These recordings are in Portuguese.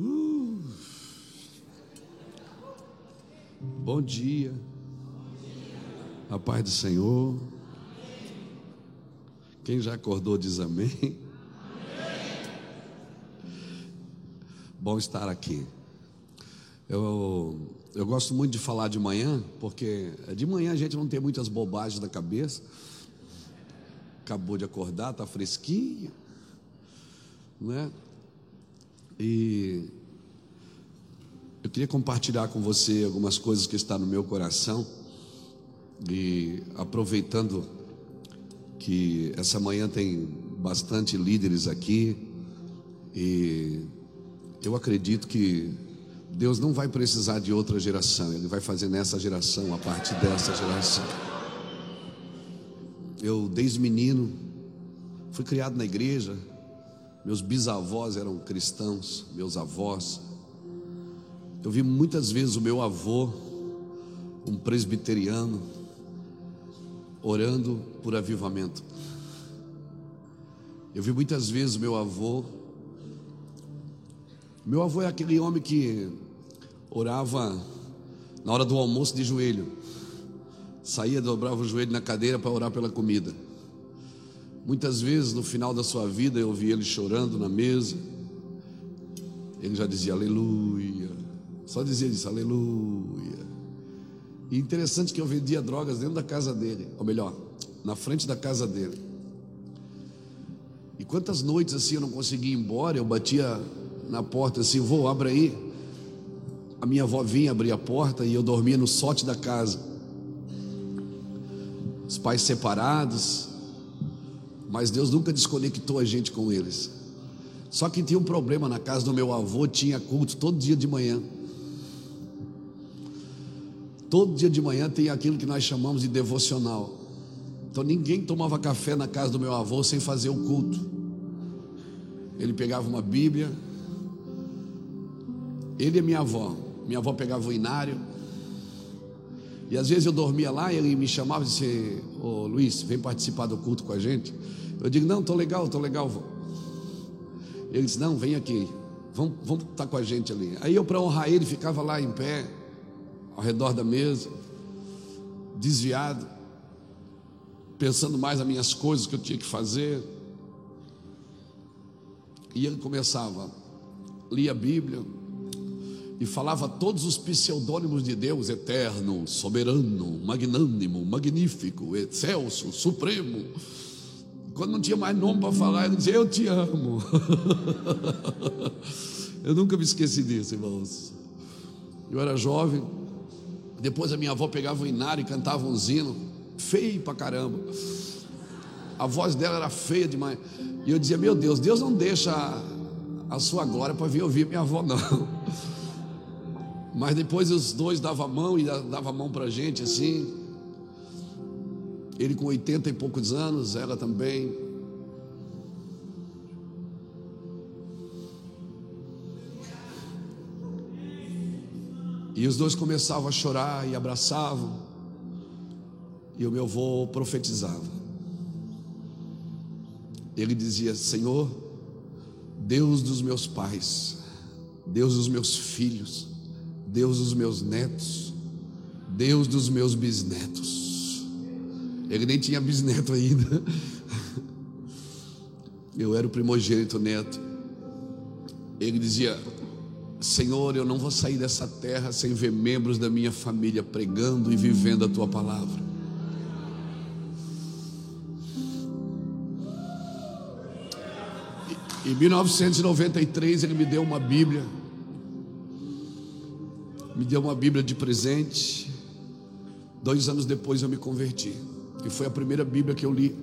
Uh. Bom dia. A paz do Senhor. Quem já acordou diz amém. Bom estar aqui. Eu, eu gosto muito de falar de manhã, porque de manhã a gente não tem muitas bobagens na cabeça. Acabou de acordar, está fresquinho, né? E eu queria compartilhar com você algumas coisas que estão no meu coração. E aproveitando que essa manhã tem bastante líderes aqui, e eu acredito que Deus não vai precisar de outra geração, Ele vai fazer nessa geração, a partir dessa geração. Eu, desde menino, fui criado na igreja, meus bisavós eram cristãos, meus avós. Eu vi muitas vezes o meu avô, um presbiteriano, orando por avivamento. Eu vi muitas vezes o meu avô. Meu avô é aquele homem que orava na hora do almoço de joelho. Saía, dobrava o joelho na cadeira para orar pela comida. Muitas vezes no final da sua vida eu vi ele chorando na mesa. Ele já dizia aleluia. Só dizia isso, aleluia. E interessante que eu vendia drogas dentro da casa dele, ou melhor, na frente da casa dele. E quantas noites assim eu não conseguia ir embora, eu batia na porta assim, vou, abre aí. A minha avó vinha abrir a porta e eu dormia no sorte da casa. Os pais separados, mas Deus nunca desconectou a gente com eles. Só que tinha um problema na casa do meu avô, tinha culto todo dia de manhã. Todo dia de manhã tem aquilo que nós chamamos de devocional. Então ninguém tomava café na casa do meu avô sem fazer o culto. Ele pegava uma Bíblia, ele e minha avó. Minha avó pegava o inário. E às vezes eu dormia lá e ele me chamava e disse: Ô Luiz, vem participar do culto com a gente. Eu digo: Não, estou legal, estou legal. Ele disse: Não, vem aqui, vamos, vamos estar tá com a gente ali. Aí eu, para honrar ele, ficava lá em pé, ao redor da mesa, desviado, pensando mais nas minhas coisas que eu tinha que fazer. E ele começava, lia a Bíblia e falava todos os pseudônimos de Deus: eterno, soberano, magnânimo, magnífico, excelso, supremo. Quando não tinha mais nome para falar, ele dizia: Eu te amo. eu nunca me esqueci disso, irmãos. Eu era jovem, depois a minha avó pegava o inário e cantava um zino, feio pra caramba. A voz dela era feia demais. E eu dizia: Meu Deus, Deus não deixa a, a sua glória para vir ouvir minha avó, não. Mas depois os dois davam a mão e davam a mão para a gente assim. Ele com 80 e poucos anos, ela também. E os dois começavam a chorar e abraçavam. E o meu avô profetizava. Ele dizia: Senhor, Deus dos meus pais, Deus dos meus filhos, Deus dos meus netos, Deus dos meus bisnetos. Ele nem tinha bisneto ainda. Eu era o primogênito neto. Ele dizia: Senhor, eu não vou sair dessa terra sem ver membros da minha família pregando e vivendo a tua palavra. Em 1993 ele me deu uma Bíblia me deu uma Bíblia de presente. Dois anos depois eu me converti. E foi a primeira Bíblia que eu li.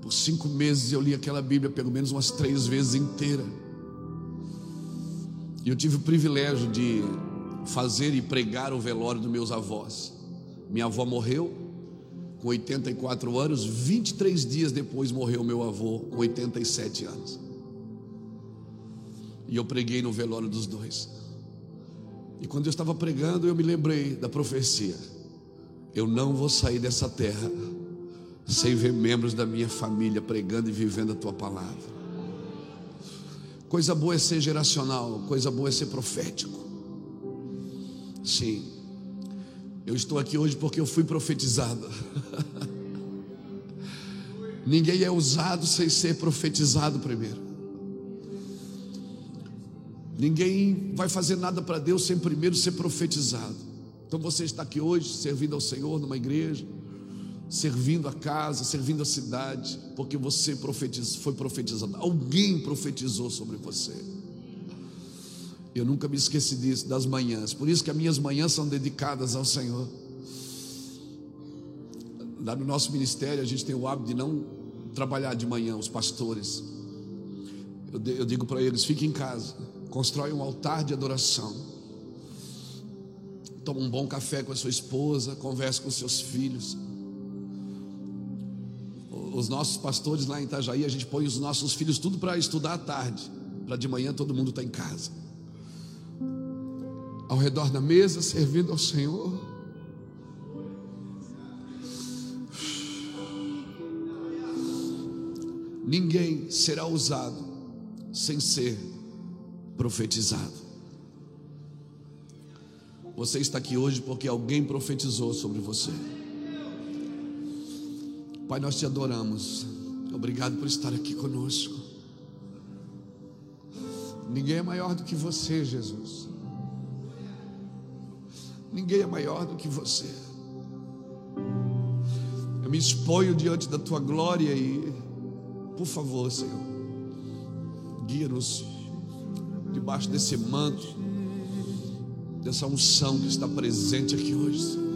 Por cinco meses eu li aquela Bíblia pelo menos umas três vezes inteira. E eu tive o privilégio de fazer e pregar o velório dos meus avós. Minha avó morreu com 84 anos, 23 dias depois morreu meu avô com 87 anos. E eu preguei no velório dos dois. E quando eu estava pregando, eu me lembrei da profecia: eu não vou sair dessa terra sem ver membros da minha família pregando e vivendo a tua palavra. Coisa boa é ser geracional, coisa boa é ser profético. Sim. Eu estou aqui hoje porque eu fui profetizado. Ninguém é usado sem ser profetizado primeiro. Ninguém vai fazer nada para Deus sem primeiro ser profetizado. Então você está aqui hoje servindo ao Senhor numa igreja, servindo a casa, servindo a cidade, porque você profetiz, foi profetizado. Alguém profetizou sobre você. Eu nunca me esqueci disso, das manhãs. Por isso que as minhas manhãs são dedicadas ao Senhor. Lá no nosso ministério, a gente tem o hábito de não trabalhar de manhã, os pastores. Eu, digo para eles: fiquem em casa, constrói um altar de adoração. Toma um bom café com a sua esposa, converse com seus filhos os nossos pastores lá em Itajaí, a gente põe os nossos filhos tudo para estudar à tarde, para de manhã todo mundo tá em casa. Ao redor da mesa, servindo ao Senhor. Ninguém será usado sem ser profetizado. Você está aqui hoje porque alguém profetizou sobre você. Pai, nós te adoramos. Obrigado por estar aqui conosco. Ninguém é maior do que você, Jesus. Ninguém é maior do que você. Eu me exponho diante da tua glória e, por favor, Senhor, guia-nos debaixo desse manto, dessa unção que está presente aqui hoje. Senhor.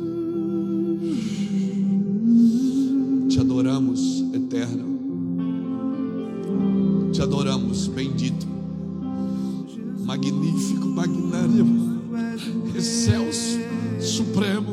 adoramos, eterno. Te adoramos, bendito, magnífico, magnânimo, excelso, supremo.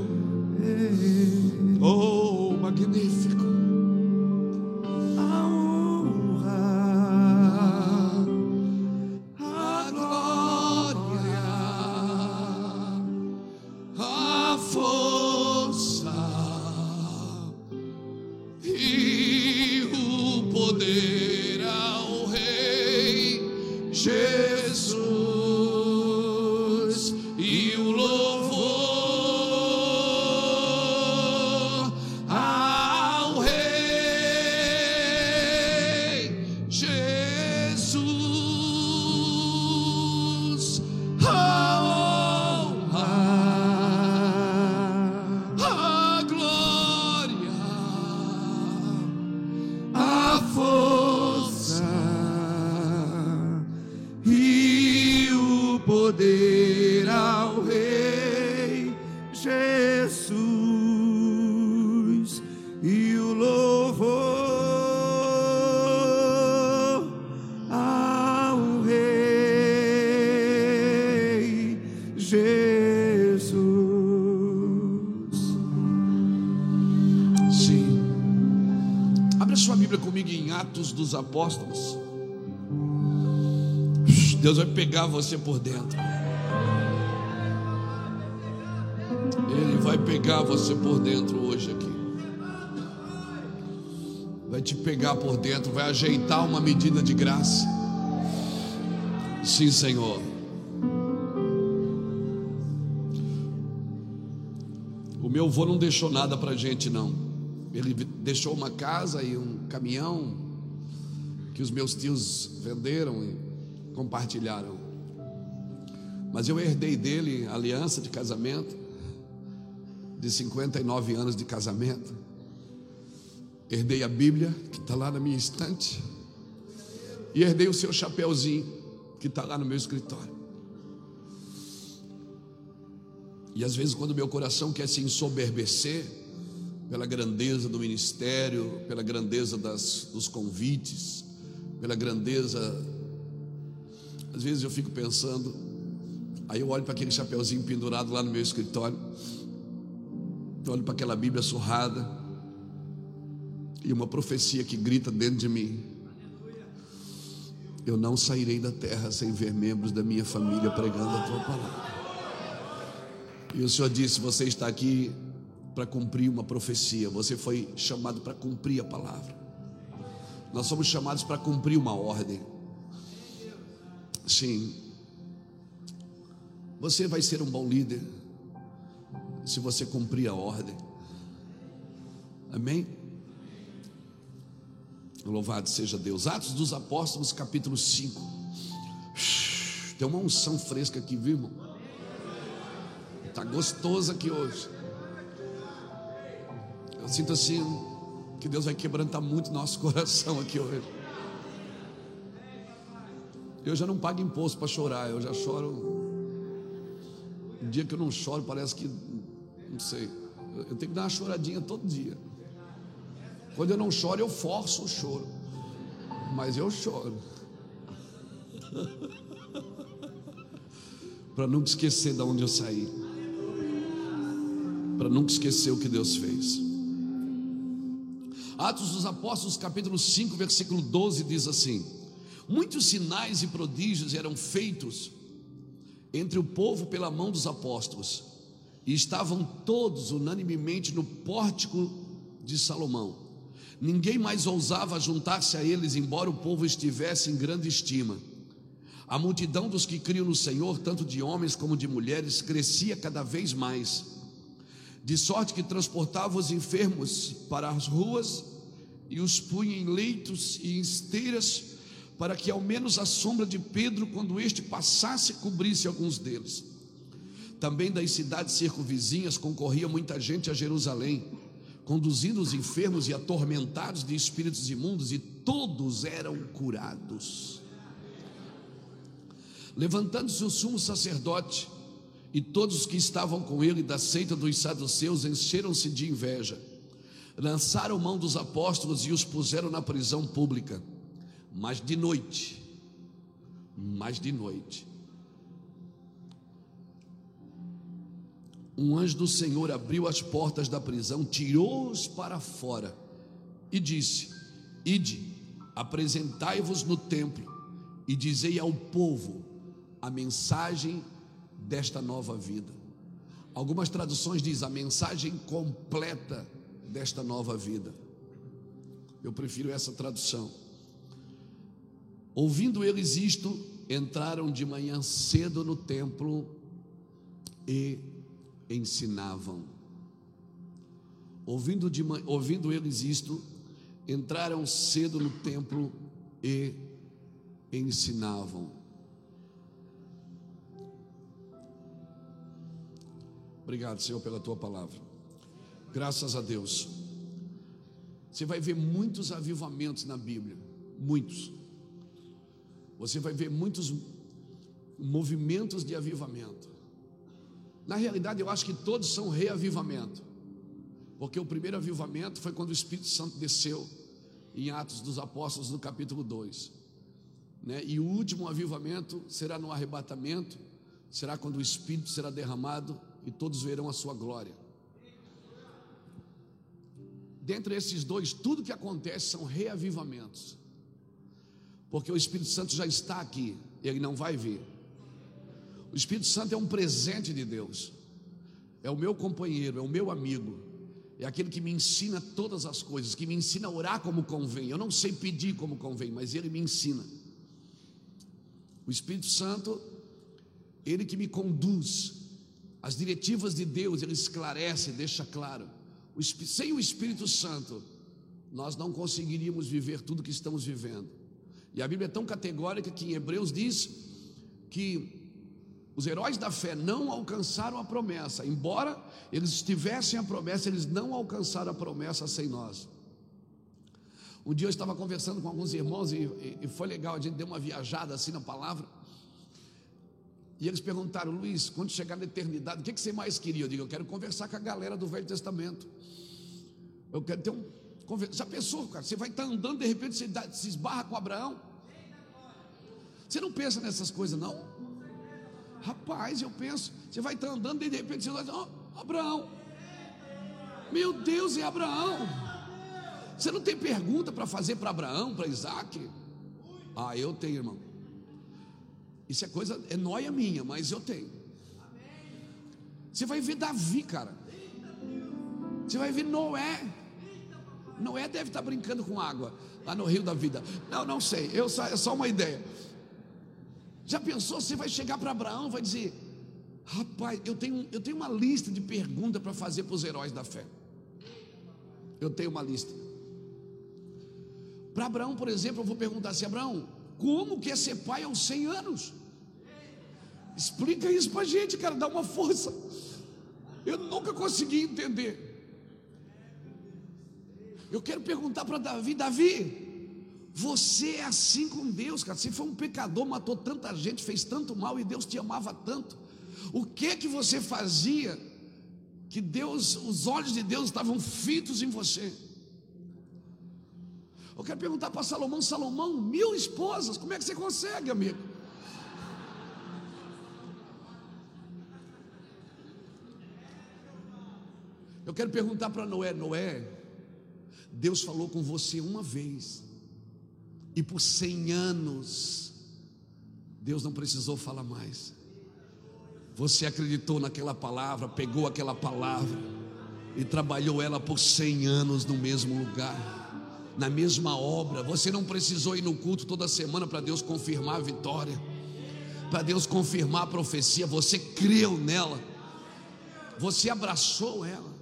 Dos apóstolos. Deus vai pegar você por dentro. Ele vai pegar você por dentro hoje aqui. Vai te pegar por dentro, vai ajeitar uma medida de graça. Sim, Senhor. O meu avô não deixou nada para gente, não. Ele deixou uma casa e um caminhão, que os meus tios venderam e compartilharam. Mas eu herdei dele a aliança de casamento, de 59 anos de casamento. Herdei a Bíblia, que está lá na minha estante. E herdei o seu chapéuzinho, que está lá no meu escritório. E às vezes, quando meu coração quer se ensoberbecer, pela grandeza do ministério, pela grandeza das, dos convites, pela grandeza. Às vezes eu fico pensando, aí eu olho para aquele chapeuzinho pendurado lá no meu escritório, olho para aquela Bíblia surrada, e uma profecia que grita dentro de mim: Eu não sairei da terra sem ver membros da minha família pregando a tua palavra. E o Senhor disse: Você está aqui para cumprir uma profecia, você foi chamado para cumprir a palavra. Nós somos chamados para cumprir uma ordem. Sim. Você vai ser um bom líder se você cumprir a ordem. Amém? Louvado seja Deus. Atos dos Apóstolos, capítulo 5. Tem uma unção fresca aqui, viu, irmão? Está gostoso aqui hoje. Eu sinto assim que Deus vai quebrantar muito nosso coração aqui hoje. Eu já não pago imposto para chorar, eu já choro. Um dia que eu não choro, parece que, não sei, eu tenho que dar uma choradinha todo dia. Quando eu não choro, eu forço o choro, mas eu choro. para nunca esquecer de onde eu saí, para nunca esquecer o que Deus fez. Atos dos Apóstolos, capítulo 5, versículo 12 diz assim: Muitos sinais e prodígios eram feitos entre o povo pela mão dos apóstolos, e estavam todos unanimemente no pórtico de Salomão. Ninguém mais ousava juntar-se a eles, embora o povo estivesse em grande estima. A multidão dos que criam no Senhor, tanto de homens como de mulheres, crescia cada vez mais, de sorte que transportava os enfermos para as ruas e os punha em leitos e em esteiras para que ao menos a sombra de Pedro, quando este passasse, cobrisse alguns deles. Também das cidades circunvizinhas concorria muita gente a Jerusalém, conduzindo os enfermos e atormentados de espíritos imundos, e todos eram curados. Levantando-se o sumo sacerdote e todos os que estavam com ele da seita dos saduceus encheram-se de inveja, lançaram mão dos apóstolos e os puseram na prisão pública. Mas de noite, mas de noite, um anjo do Senhor abriu as portas da prisão, tirou-os para fora e disse: Ide, apresentai-vos no templo e dizei ao povo a mensagem desta nova vida. Algumas traduções diz a mensagem completa desta nova vida. Eu prefiro essa tradução. Ouvindo eles isto, entraram de manhã cedo no templo e ensinavam. Ouvindo, de, ouvindo eles isto, entraram cedo no templo e ensinavam. Obrigado, Senhor, pela tua palavra. Graças a Deus. Você vai ver muitos avivamentos na Bíblia, muitos. Você vai ver muitos movimentos de avivamento. Na realidade, eu acho que todos são reavivamento. Porque o primeiro avivamento foi quando o Espírito Santo desceu em Atos dos Apóstolos, no capítulo 2. Né? E o último avivamento será no arrebatamento, será quando o Espírito será derramado e todos verão a sua glória. Dentre esses dois, tudo que acontece são reavivamentos porque o Espírito Santo já está aqui, ele não vai vir. O Espírito Santo é um presente de Deus, é o meu companheiro, é o meu amigo, é aquele que me ensina todas as coisas, que me ensina a orar como convém. Eu não sei pedir como convém, mas ele me ensina. O Espírito Santo, ele que me conduz, as diretivas de Deus, ele esclarece, deixa claro. Sem o Espírito Santo, nós não conseguiríamos viver tudo que estamos vivendo. E a Bíblia é tão categórica que em Hebreus diz que os heróis da fé não alcançaram a promessa, embora eles tivessem a promessa, eles não alcançaram a promessa sem nós. Um dia eu estava conversando com alguns irmãos e, e, e foi legal, a gente deu uma viajada assim na palavra. E eles perguntaram, Luiz, quando chegar na eternidade, o que, você mais queria? Eu digo, eu quero conversar com a galera do Velho Testamento. Eu quero ter um. Já pensou, cara? Você vai estar andando, de repente você se esbarra com Abraão. Você não pensa nessas coisas, não? Rapaz, eu penso. Você vai estar andando e de repente você vai dizer: oh, Abraão. Meu Deus, é Abraão. Você não tem pergunta para fazer para Abraão, para Isaac? Ah, eu tenho, irmão. Isso é coisa, é noia minha, mas eu tenho. Você vai ver Davi, cara. Você vai ver Noé. Noé deve estar brincando com água lá no rio da vida. Não, não sei. Eu só, é só uma ideia. Já pensou? Você vai chegar para Abraão, vai dizer: Rapaz, eu tenho, eu tenho uma lista de perguntas para fazer para os heróis da fé. Eu tenho uma lista. Para Abraão, por exemplo, eu vou perguntar assim: Abraão, como que é ser pai aos 100 anos? Explica isso para a gente, cara, dá uma força. Eu nunca consegui entender. Eu quero perguntar para Davi: Davi, você é assim com Deus, cara. Você foi um pecador, matou tanta gente, fez tanto mal e Deus te amava tanto. O que que você fazia que Deus, os olhos de Deus estavam fitos em você? Eu quero perguntar para Salomão: Salomão, mil esposas, como é que você consegue, amigo? Eu quero perguntar para Noé: Noé, Deus falou com você uma vez, e por cem anos, Deus não precisou falar mais. Você acreditou naquela palavra, pegou aquela palavra e trabalhou ela por cem anos no mesmo lugar, na mesma obra. Você não precisou ir no culto toda semana para Deus confirmar a vitória, para Deus confirmar a profecia. Você creu nela, você abraçou ela.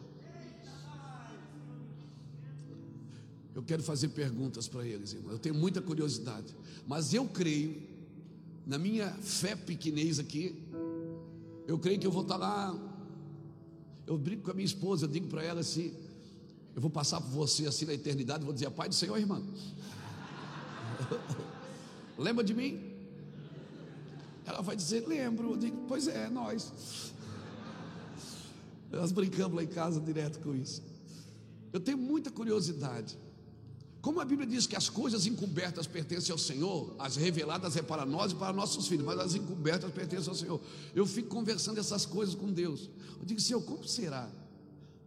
Eu quero fazer perguntas para eles, irmão. Eu tenho muita curiosidade. Mas eu creio, na minha fé pequenez aqui, eu creio que eu vou estar lá. Eu brinco com a minha esposa, eu digo para ela assim: eu vou passar por você assim na eternidade, vou dizer, Pai do Senhor, irmã. Lembra de mim? Ela vai dizer, lembro. Eu digo, pois é, nós. Nós brincamos lá em casa direto com isso. Eu tenho muita curiosidade. Como a Bíblia diz que as coisas encobertas pertencem ao Senhor, as reveladas é para nós e para nossos filhos, mas as encobertas pertencem ao Senhor. Eu fico conversando essas coisas com Deus. Eu digo, Senhor, como será?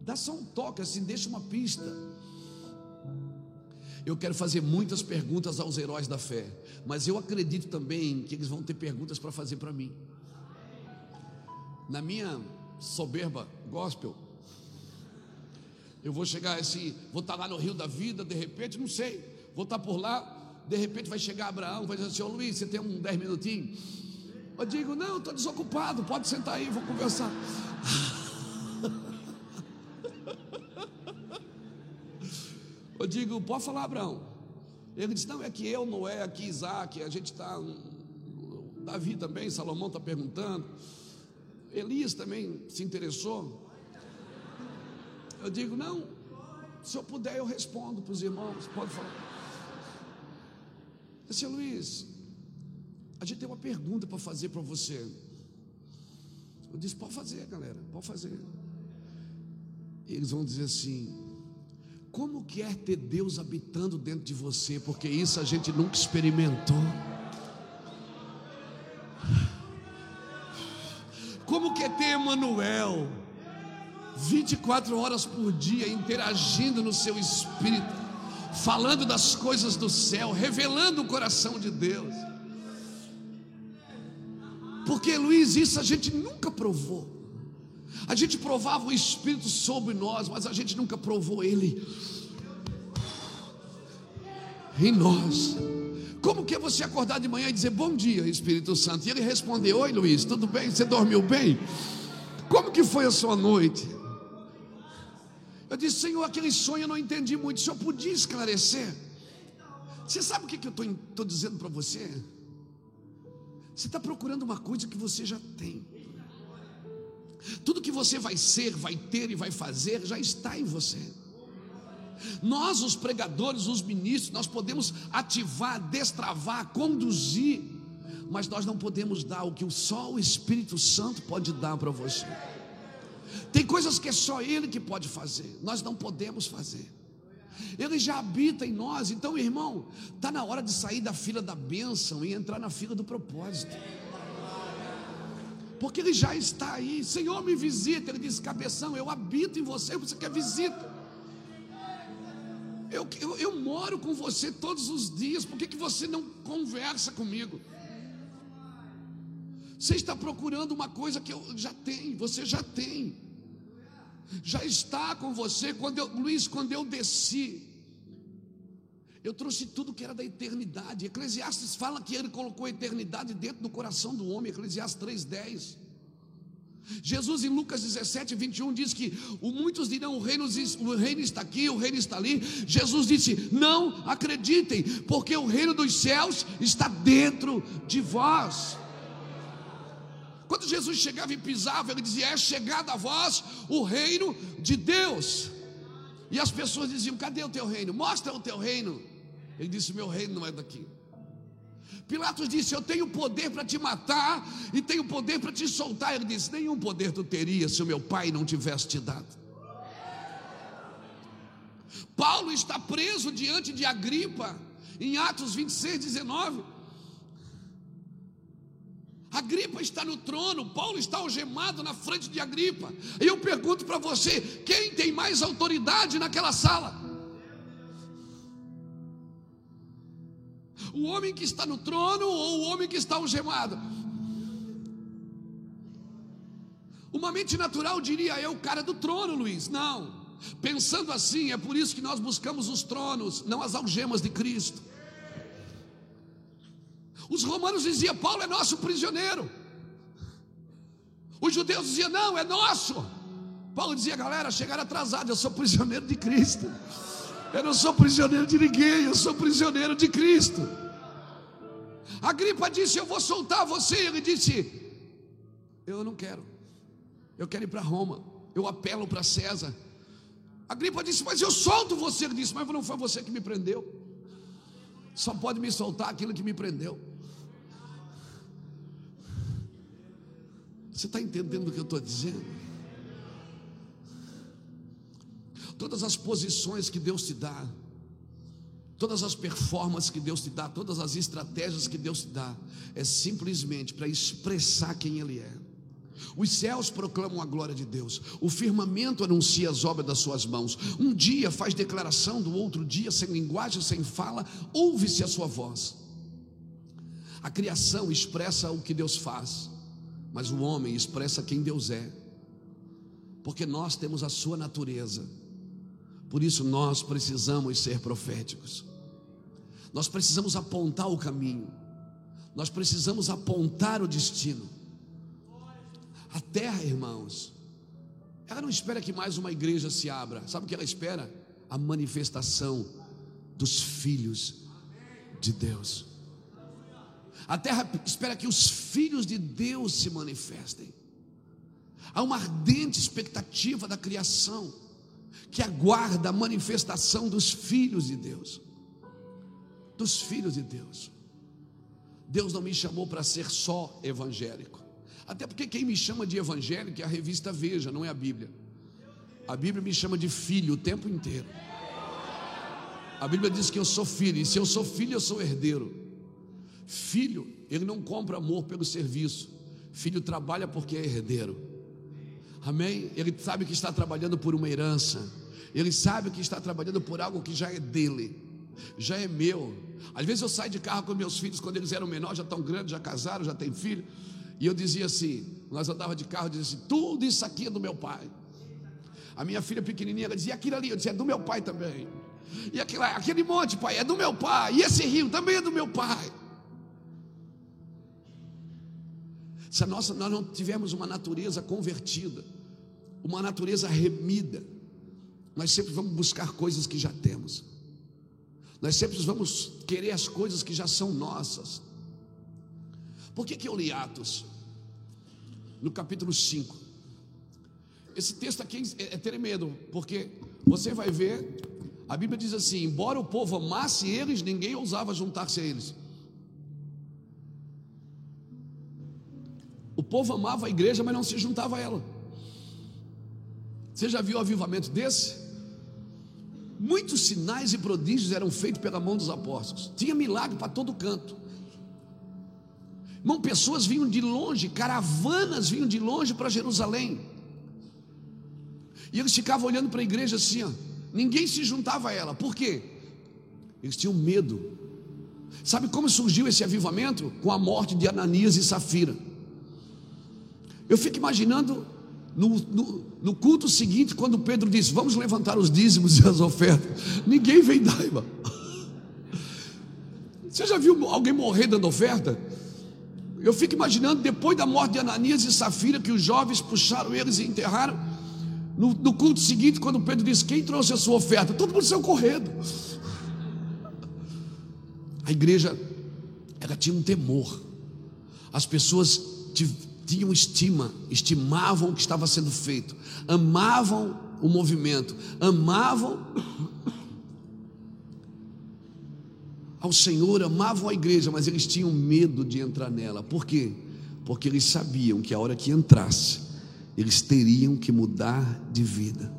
Dá só um toque assim, deixa uma pista. Eu quero fazer muitas perguntas aos heróis da fé, mas eu acredito também que eles vão ter perguntas para fazer para mim. Na minha soberba gospel, eu vou chegar assim, vou estar lá no Rio da Vida, de repente, não sei, vou estar por lá, de repente vai chegar Abraão, vai dizer assim, ô Luiz, você tem um 10 minutinhos? Eu digo, não, estou desocupado, pode sentar aí, vou conversar. Eu digo, pode falar, Abraão. Ele disse, não, é que eu, Noé, aqui Isaac, a gente está. Davi também, Salomão está perguntando. Elias também se interessou. Eu digo, não, se eu puder, eu respondo para os irmãos. Pode falar. Disse, Luiz, a gente tem uma pergunta para fazer para você. Eu disse, pode fazer, galera, pode fazer. E eles vão dizer assim: como quer ter Deus habitando dentro de você? Porque isso a gente nunca experimentou. Como quer ter Emanuel? 24 horas por dia interagindo no seu espírito, falando das coisas do céu, revelando o coração de Deus. Porque, Luiz, isso a gente nunca provou. A gente provava o Espírito sobre nós, mas a gente nunca provou Ele em nós. Como que é você acordar de manhã e dizer bom dia, Espírito Santo? E ele responder: Oi, Luiz, tudo bem? Você dormiu bem? Como que foi a sua noite? Eu disse, Senhor, aquele sonho eu não entendi muito. O Senhor podia esclarecer? Você sabe o que, que eu estou dizendo para você? Você está procurando uma coisa que você já tem. Tudo que você vai ser, vai ter e vai fazer já está em você. Nós, os pregadores, os ministros, nós podemos ativar, destravar, conduzir, mas nós não podemos dar o que só o Espírito Santo pode dar para você. Tem coisas que é só Ele que pode fazer, nós não podemos fazer. Ele já habita em nós, então, irmão, está na hora de sair da fila da bênção e entrar na fila do propósito. Porque Ele já está aí, Senhor, me visita. Ele diz: Cabeção, eu habito em você, você quer visita. Eu, eu, eu, moro com você todos os dias, por que, que você não conversa comigo? Você está procurando uma coisa que eu já tenho, você já tem já está com você. Quando eu, Luiz, quando eu desci, Eu trouxe tudo que era da eternidade. Eclesiastes fala que ele colocou a eternidade dentro do coração do homem, Eclesiastes 3,10. Jesus em Lucas 17, 21 diz que muitos dirão: o reino, o reino está aqui, o reino está ali. Jesus disse: Não acreditem, porque o reino dos céus está dentro de vós. Quando Jesus chegava e pisava, ele dizia: É chegado a vós o reino de Deus. E as pessoas diziam: Cadê o teu reino? Mostra o teu reino. Ele disse: Meu reino não é daqui. Pilatos disse: Eu tenho poder para te matar e tenho poder para te soltar. Ele disse: Nenhum poder tu teria se o meu pai não tivesse te dado. Paulo está preso diante de Agripa, em Atos 26, 19. Agripa está no trono, Paulo está algemado na frente de Agripa. E eu pergunto para você: quem tem mais autoridade naquela sala? O homem que está no trono ou o homem que está algemado? Uma mente natural diria é o cara do trono, Luiz. Não. Pensando assim, é por isso que nós buscamos os tronos, não as algemas de Cristo. Os romanos diziam: Paulo é nosso prisioneiro. Os judeus diziam: Não, é nosso. Paulo dizia: Galera, chegaram atrasados, eu sou prisioneiro de Cristo. Eu não sou prisioneiro de ninguém, eu sou prisioneiro de Cristo. A gripa disse: Eu vou soltar você. Ele disse: Eu não quero. Eu quero ir para Roma. Eu apelo para César. A gripa disse: Mas eu solto você. Ele disse: Mas não foi você que me prendeu. Só pode me soltar aquilo que me prendeu. Você está entendendo o que eu estou dizendo? Todas as posições que Deus te dá, todas as performances que Deus te dá, todas as estratégias que Deus te dá, é simplesmente para expressar quem Ele é. Os céus proclamam a glória de Deus, o firmamento anuncia as obras das suas mãos. Um dia faz declaração do outro dia, sem linguagem, sem fala, ouve-se a sua voz. A criação expressa o que Deus faz, mas o homem expressa quem Deus é, porque nós temos a sua natureza. Por isso nós precisamos ser proféticos. Nós precisamos apontar o caminho. Nós precisamos apontar o destino. A terra, irmãos, ela não espera que mais uma igreja se abra. Sabe o que ela espera? A manifestação dos filhos de Deus. A terra espera que os filhos de Deus se manifestem. Há uma ardente expectativa da criação que aguarda a manifestação dos filhos de Deus. Dos filhos de Deus. Deus não me chamou para ser só evangélico. Até porque quem me chama de evangélico é a revista Veja, não é a Bíblia. A Bíblia me chama de filho o tempo inteiro. A Bíblia diz que eu sou filho, e se eu sou filho, eu sou herdeiro. Filho, ele não compra amor pelo serviço. Filho trabalha porque é herdeiro. Amém? Ele sabe que está trabalhando por uma herança. Ele sabe que está trabalhando por algo que já é dele, já é meu. Às vezes eu saio de carro com meus filhos quando eles eram menores, já estão grandes, já casaram, já têm filho. E eu dizia assim: nós andava de carro, dizia assim: tudo isso aqui é do meu pai. A minha filha pequenininha, ela dizia: aquilo ali, eu dizia: é do meu pai também. E aquele, aquele monte, pai, é do meu pai. E esse rio também é do meu pai. Se a nossa, nós não tivermos uma natureza convertida, uma natureza remida, nós sempre vamos buscar coisas que já temos. Nós sempre vamos querer as coisas que já são nossas. Por que, que eu li Atos? No capítulo 5. Esse texto aqui é, é tremendo, porque você vai ver, a Bíblia diz assim: embora o povo amasse eles, ninguém ousava juntar-se a eles. O povo amava a igreja, mas não se juntava a ela. Você já viu um avivamento desse? Muitos sinais e prodígios eram feitos pela mão dos apóstolos. Tinha milagre para todo canto. Irmão, pessoas vinham de longe, caravanas vinham de longe para Jerusalém. E eles ficavam olhando para a igreja assim, ó. ninguém se juntava a ela. Por quê? Eles tinham medo. Sabe como surgiu esse avivamento? Com a morte de Ananias e Safira. Eu fico imaginando no, no, no, culto seguinte, quando Pedro disse: Vamos levantar os dízimos e as ofertas, ninguém vem dar, irmão. Você já viu alguém morrer dando oferta? Eu fico imaginando, depois da morte de Ananias e Safira, que os jovens puxaram eles e enterraram. No, no culto seguinte, quando Pedro disse: Quem trouxe a sua oferta? Todo mundo saiu correndo. A igreja, ela tinha um temor. As pessoas tinham estima, estimavam o que estava sendo feito, amavam o movimento, amavam ao Senhor, amavam a igreja, mas eles tinham medo de entrar nela. Por quê? Porque eles sabiam que a hora que entrasse, eles teriam que mudar de vida.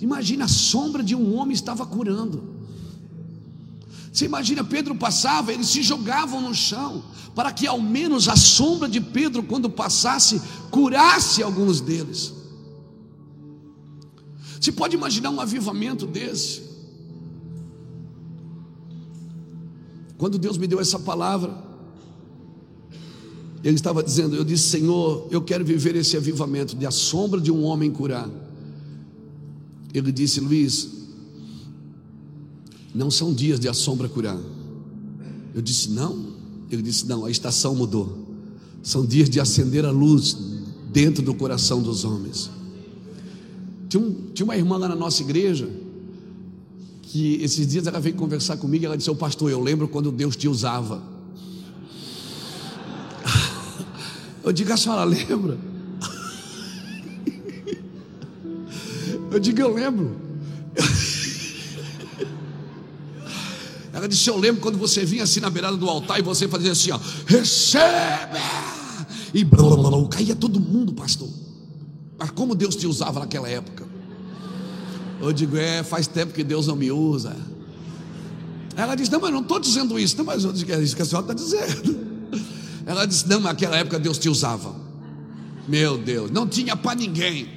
Imagina a sombra de um homem estava curando. Você imagina, Pedro passava, eles se jogavam no chão, para que ao menos a sombra de Pedro, quando passasse, curasse alguns deles. Você pode imaginar um avivamento desse? Quando Deus me deu essa palavra, Ele estava dizendo: Eu disse, Senhor, eu quero viver esse avivamento de a sombra de um homem curar. Ele disse, Luiz, não são dias de a sombra curar. Eu disse, não. Ele disse, não, a estação mudou. São dias de acender a luz dentro do coração dos homens. Tinha, um, tinha uma irmã lá na nossa igreja que esses dias ela veio conversar comigo e ela disse: Ô pastor, eu lembro quando Deus te usava. Eu digo: A senhora lembra? Eu digo: Eu lembro. Ela disse: Eu lembro quando você vinha assim na beirada do altar e você fazia assim: ó, Recebe! E blá, blá, blá, caía todo mundo, pastor. Mas como Deus te usava naquela época? Eu digo, é, faz tempo que Deus não me usa. Ela disse, não, mas não estou dizendo isso. Não, mas eu disse, é isso que a senhora está dizendo. Ela disse, não, naquela época Deus te usava. Meu Deus, não tinha para ninguém.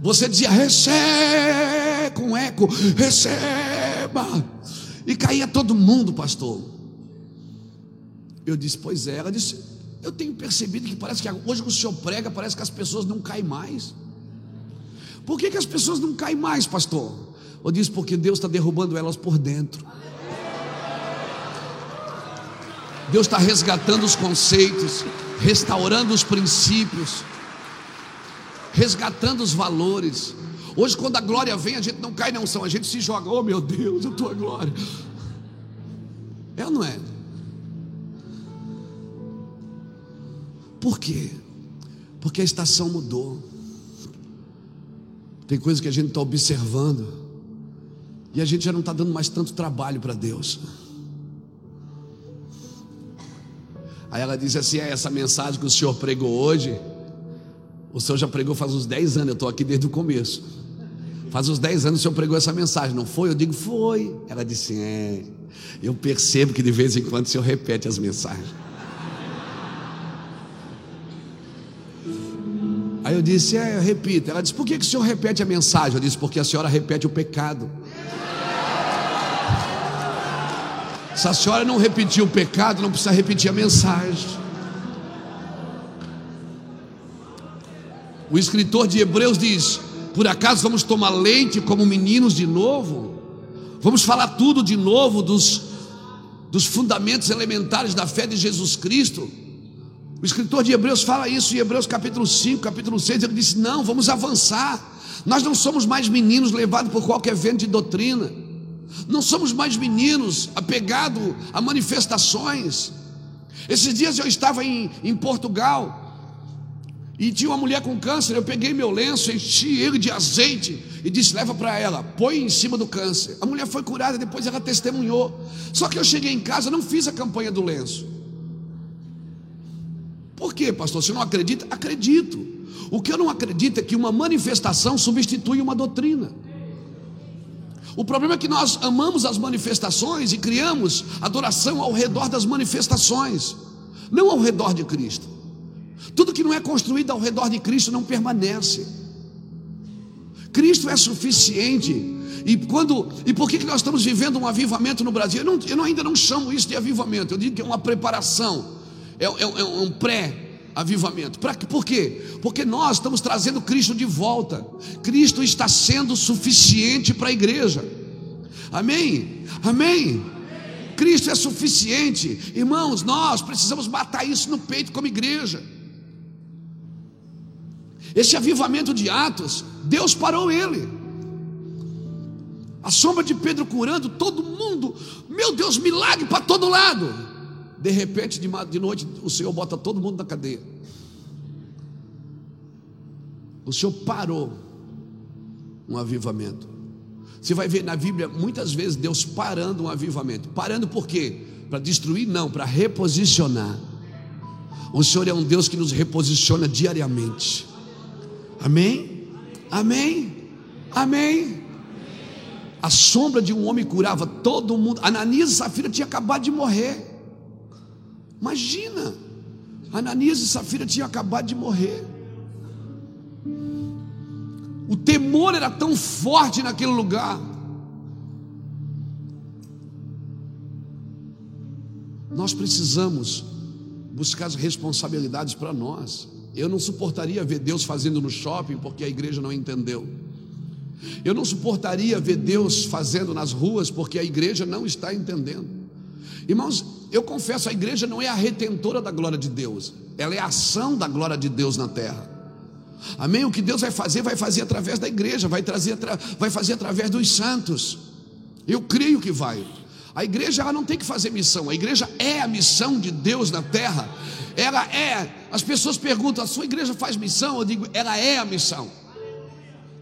Você dizia, receba, com eco, receba. E caía todo mundo, pastor. Eu disse, pois é. Ela disse, eu tenho percebido que parece que hoje que o senhor prega, parece que as pessoas não caem mais. Por que, que as pessoas não caem mais, pastor? Ou diz porque Deus está derrubando elas por dentro. Deus está resgatando os conceitos, restaurando os princípios, resgatando os valores. Hoje, quando a glória vem, a gente não cai não são, a gente se joga, oh meu Deus, a tua glória. É ou não é? Por quê? Porque a estação mudou. Tem coisas que a gente está observando e a gente já não está dando mais tanto trabalho para Deus. Aí ela disse assim: é essa mensagem que o senhor pregou hoje, o senhor já pregou faz uns 10 anos, eu estou aqui desde o começo. Faz uns 10 anos o senhor pregou essa mensagem, não foi? Eu digo, foi. Ela disse: é. Eu percebo que de vez em quando o senhor repete as mensagens. Aí eu disse, é, eu repito. Ela disse, por que, que o senhor repete a mensagem? Eu disse, porque a senhora repete o pecado. Se a senhora não repetir o pecado, não precisa repetir a mensagem. O escritor de Hebreus diz: Por acaso vamos tomar leite como meninos de novo? Vamos falar tudo de novo dos, dos fundamentos elementares da fé de Jesus Cristo? O escritor de Hebreus fala isso em Hebreus capítulo 5, capítulo 6. Ele disse: Não, vamos avançar. Nós não somos mais meninos levados por qualquer vento de doutrina. Não somos mais meninos apegados a manifestações. Esses dias eu estava em, em Portugal e tinha uma mulher com câncer. Eu peguei meu lenço, enchi ele de azeite e disse: Leva para ela, põe em cima do câncer. A mulher foi curada, depois ela testemunhou. Só que eu cheguei em casa, não fiz a campanha do lenço. Por quê, pastor? Você não acredita? Acredito. O que eu não acredito é que uma manifestação substitui uma doutrina. O problema é que nós amamos as manifestações e criamos adoração ao redor das manifestações, não ao redor de Cristo. Tudo que não é construído ao redor de Cristo não permanece. Cristo é suficiente. E quando e por que, que nós estamos vivendo um avivamento no Brasil? Eu, não, eu ainda não chamo isso de avivamento, eu digo que é uma preparação é, é, é um pré-avivamento. Por quê? Porque nós estamos trazendo Cristo de volta. Cristo está sendo suficiente para a igreja. Amém? Amém? Cristo é suficiente. Irmãos, nós precisamos matar isso no peito como igreja. Esse avivamento de Atos, Deus parou ele. A sombra de Pedro curando, todo mundo, meu Deus, milagre para todo lado. De repente, de noite, o Senhor bota todo mundo na cadeia. O Senhor parou um avivamento. Você vai ver na Bíblia muitas vezes Deus parando um avivamento. Parando por quê? Para destruir? Não, para reposicionar. O Senhor é um Deus que nos reposiciona diariamente. Amém? Amém? Amém? A sombra de um homem curava todo mundo. Ananias e Safira tinham acabado de morrer. Imagina. Ananias e Safira tinham acabado de morrer. O temor era tão forte naquele lugar. Nós precisamos buscar as responsabilidades para nós. Eu não suportaria ver Deus fazendo no shopping porque a igreja não entendeu. Eu não suportaria ver Deus fazendo nas ruas porque a igreja não está entendendo. Irmãos, eu confesso, a igreja não é a retentora da glória de Deus, ela é a ação da glória de Deus na terra. Amém? O que Deus vai fazer, vai fazer através da igreja, vai, trazer, vai fazer através dos santos. Eu creio que vai. A igreja ela não tem que fazer missão, a igreja é a missão de Deus na terra. Ela é. As pessoas perguntam: a sua igreja faz missão? Eu digo: ela é a missão.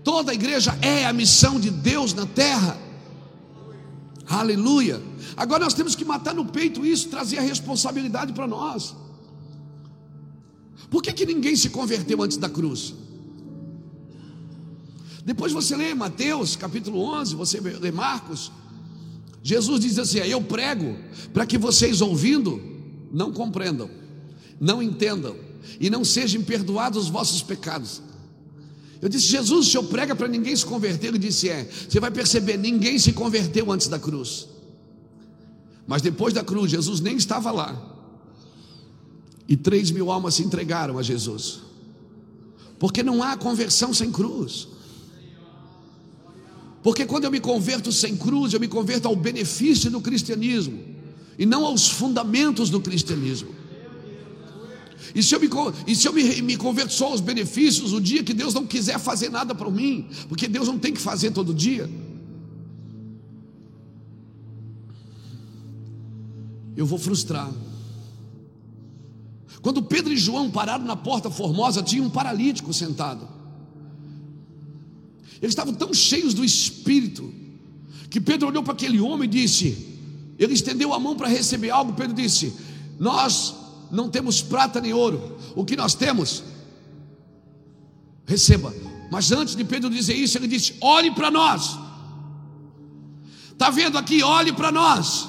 Toda a igreja é a missão de Deus na terra. Aleluia. Agora nós temos que matar no peito isso, trazer a responsabilidade para nós. Por que, que ninguém se converteu antes da cruz? Depois você lê Mateus capítulo 11, você lê Marcos. Jesus diz assim: Eu prego para que vocês ouvindo não compreendam, não entendam e não sejam perdoados os vossos pecados. Eu disse: Jesus, o senhor prega para ninguém se converter? Ele disse: É. Você vai perceber, ninguém se converteu antes da cruz. Mas depois da cruz, Jesus nem estava lá. E três mil almas se entregaram a Jesus. Porque não há conversão sem cruz. Porque quando eu me converto sem cruz, eu me converto ao benefício do cristianismo e não aos fundamentos do cristianismo. E se eu, me, e se eu me, me converto só aos benefícios, o dia que Deus não quiser fazer nada para mim, porque Deus não tem que fazer todo dia, eu vou frustrar. Quando Pedro e João pararam na porta formosa, tinha um paralítico sentado. Eles estavam tão cheios do espírito que Pedro olhou para aquele homem e disse: Ele estendeu a mão para receber algo. Pedro disse: Nós não temos prata nem ouro, o que nós temos, receba. Mas antes de Pedro dizer isso, ele disse: Olhe para nós. Está vendo aqui? Olhe para nós.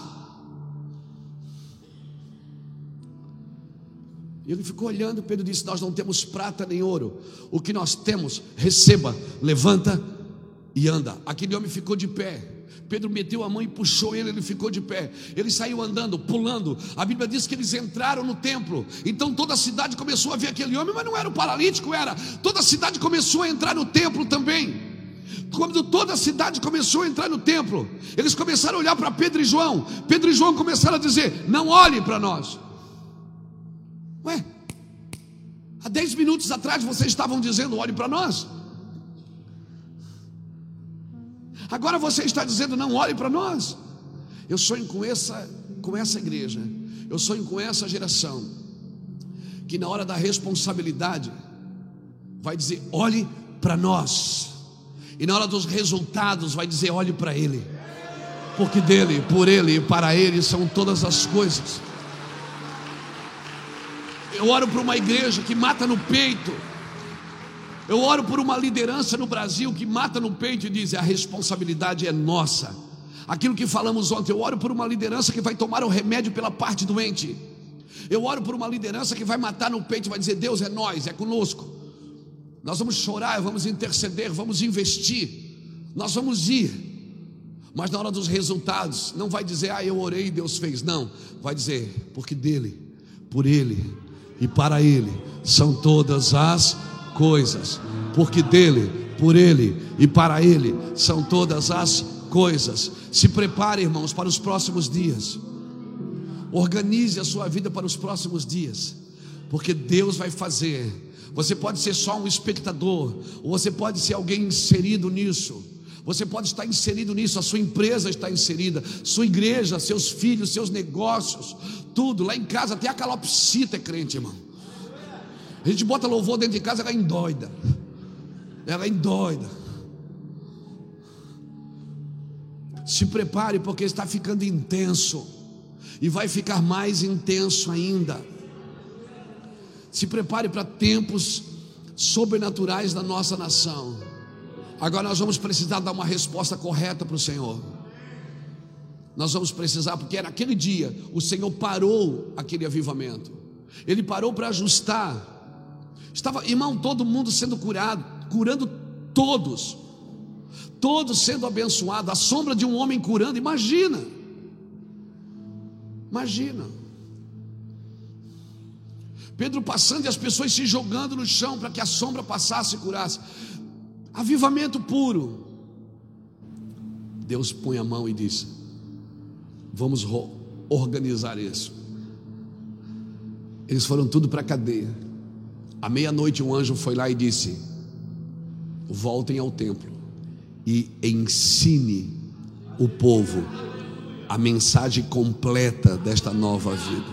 E ele ficou olhando, Pedro disse: Nós não temos prata nem ouro, o que nós temos, receba, levanta e anda. Aquele homem ficou de pé. Pedro meteu a mão e puxou ele, ele ficou de pé. Ele saiu andando, pulando. A Bíblia diz que eles entraram no templo. Então toda a cidade começou a ver aquele homem, mas não era o paralítico, era. Toda a cidade começou a entrar no templo também. Quando toda a cidade começou a entrar no templo, eles começaram a olhar para Pedro e João. Pedro e João começaram a dizer: Não olhe para nós. Ué, há 10 minutos atrás vocês estavam dizendo: olhe para nós. Agora você está dizendo: não olhe para nós. Eu sonho com essa, com essa igreja, eu sonho com essa geração, que na hora da responsabilidade vai dizer: olhe para nós, e na hora dos resultados vai dizer: olhe para Ele, porque dele, por Ele e para Ele são todas as coisas. Eu oro por uma igreja que mata no peito. Eu oro por uma liderança no Brasil que mata no peito e diz: a responsabilidade é nossa. Aquilo que falamos ontem, eu oro por uma liderança que vai tomar o remédio pela parte doente. Eu oro por uma liderança que vai matar no peito e vai dizer: Deus é nós, é conosco. Nós vamos chorar, vamos interceder, vamos investir, nós vamos ir. Mas na hora dos resultados, não vai dizer, ah, eu orei e Deus fez. Não, vai dizer, porque dele, por ele e para Ele são todas as coisas, porque dele, por Ele e para Ele são todas as coisas. Se prepare, irmãos, para os próximos dias. Organize a sua vida para os próximos dias, porque Deus vai fazer. Você pode ser só um espectador, ou você pode ser alguém inserido nisso. Você pode estar inserido nisso, a sua empresa está inserida, sua igreja, seus filhos, seus negócios, tudo. Lá em casa até a calopsita é crente, irmão. A gente bota louvor dentro de casa, ela é endoida. Ela é endoida. Se prepare, porque está ficando intenso. E vai ficar mais intenso ainda. Se prepare para tempos sobrenaturais da nossa nação. Agora nós vamos precisar dar uma resposta correta para o Senhor. Nós vamos precisar, porque naquele dia o Senhor parou aquele avivamento. Ele parou para ajustar. Estava, irmão, todo mundo sendo curado, curando todos. Todos sendo abençoados, a sombra de um homem curando, imagina. Imagina. Pedro passando e as pessoas se jogando no chão para que a sombra passasse e curasse. Avivamento puro. Deus põe a mão e diz: Vamos organizar isso. Eles foram tudo para a cadeia. À meia-noite, um anjo foi lá e disse: Voltem ao templo e ensine o povo a mensagem completa desta nova vida.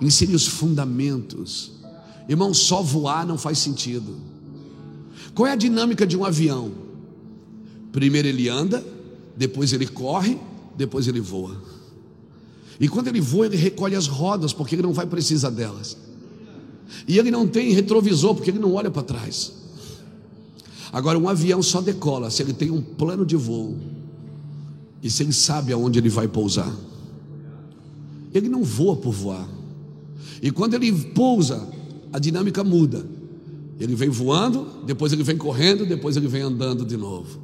Ensine os fundamentos. Irmão, só voar não faz sentido. Qual é a dinâmica de um avião? Primeiro ele anda, depois ele corre, depois ele voa. E quando ele voa, ele recolhe as rodas, porque ele não vai precisar delas. E ele não tem retrovisor, porque ele não olha para trás. Agora, um avião só decola se ele tem um plano de voo e se ele sabe aonde ele vai pousar. Ele não voa por voar. E quando ele pousa, a dinâmica muda. Ele vem voando, depois ele vem correndo, depois ele vem andando de novo.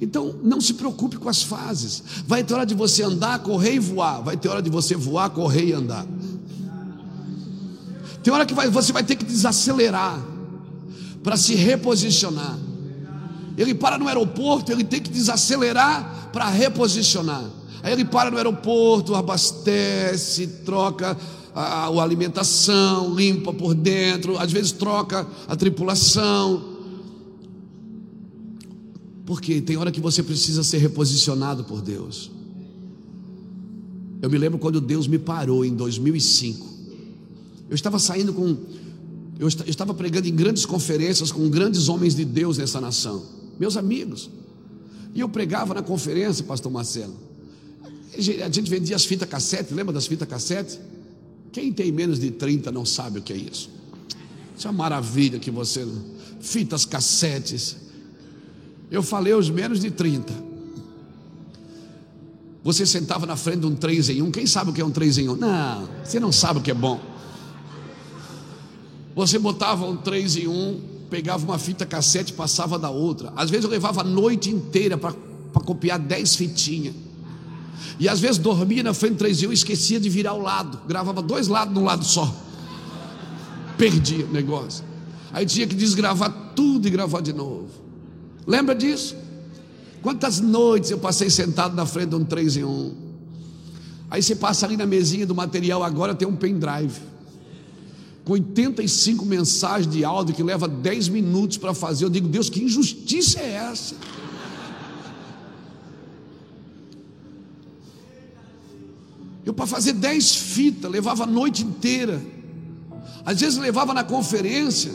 Então, não se preocupe com as fases. Vai ter hora de você andar, correr e voar. Vai ter hora de você voar, correr e andar. Tem hora que vai, você vai ter que desacelerar para se reposicionar. Ele para no aeroporto, ele tem que desacelerar para reposicionar. Aí ele para no aeroporto, abastece, troca a, a alimentação, limpa por dentro, às vezes troca a tripulação. Porque tem hora que você precisa ser reposicionado por Deus. Eu me lembro quando Deus me parou em 2005. Eu estava saindo com. Eu estava pregando em grandes conferências com grandes homens de Deus nessa nação, meus amigos. E eu pregava na conferência, Pastor Marcelo. A gente vendia as fitas cassete, lembra das fitas cassete? Quem tem menos de 30 não sabe o que é isso. Isso é uma maravilha que você. Fitas cassetes. Eu falei os menos de 30. Você sentava na frente de um 3 em 1. Quem sabe o que é um 3 em 1? Não, você não sabe o que é bom. Você botava um 3 em 1, pegava uma fita cassete passava da outra. Às vezes eu levava a noite inteira para copiar 10 fitinhas. E às vezes dormia na frente do 3 e esquecia de virar o lado. Gravava dois lados num lado só. Perdia o negócio. Aí tinha que desgravar tudo e gravar de novo. Lembra disso? Quantas noites eu passei sentado na frente de um 3 em 1. Aí você passa ali na mesinha do material, agora tem um pendrive. Com 85 mensagens de áudio que leva 10 minutos para fazer. Eu digo, Deus, que injustiça é essa? Eu, para fazer dez fitas, levava a noite inteira. Às vezes levava na conferência.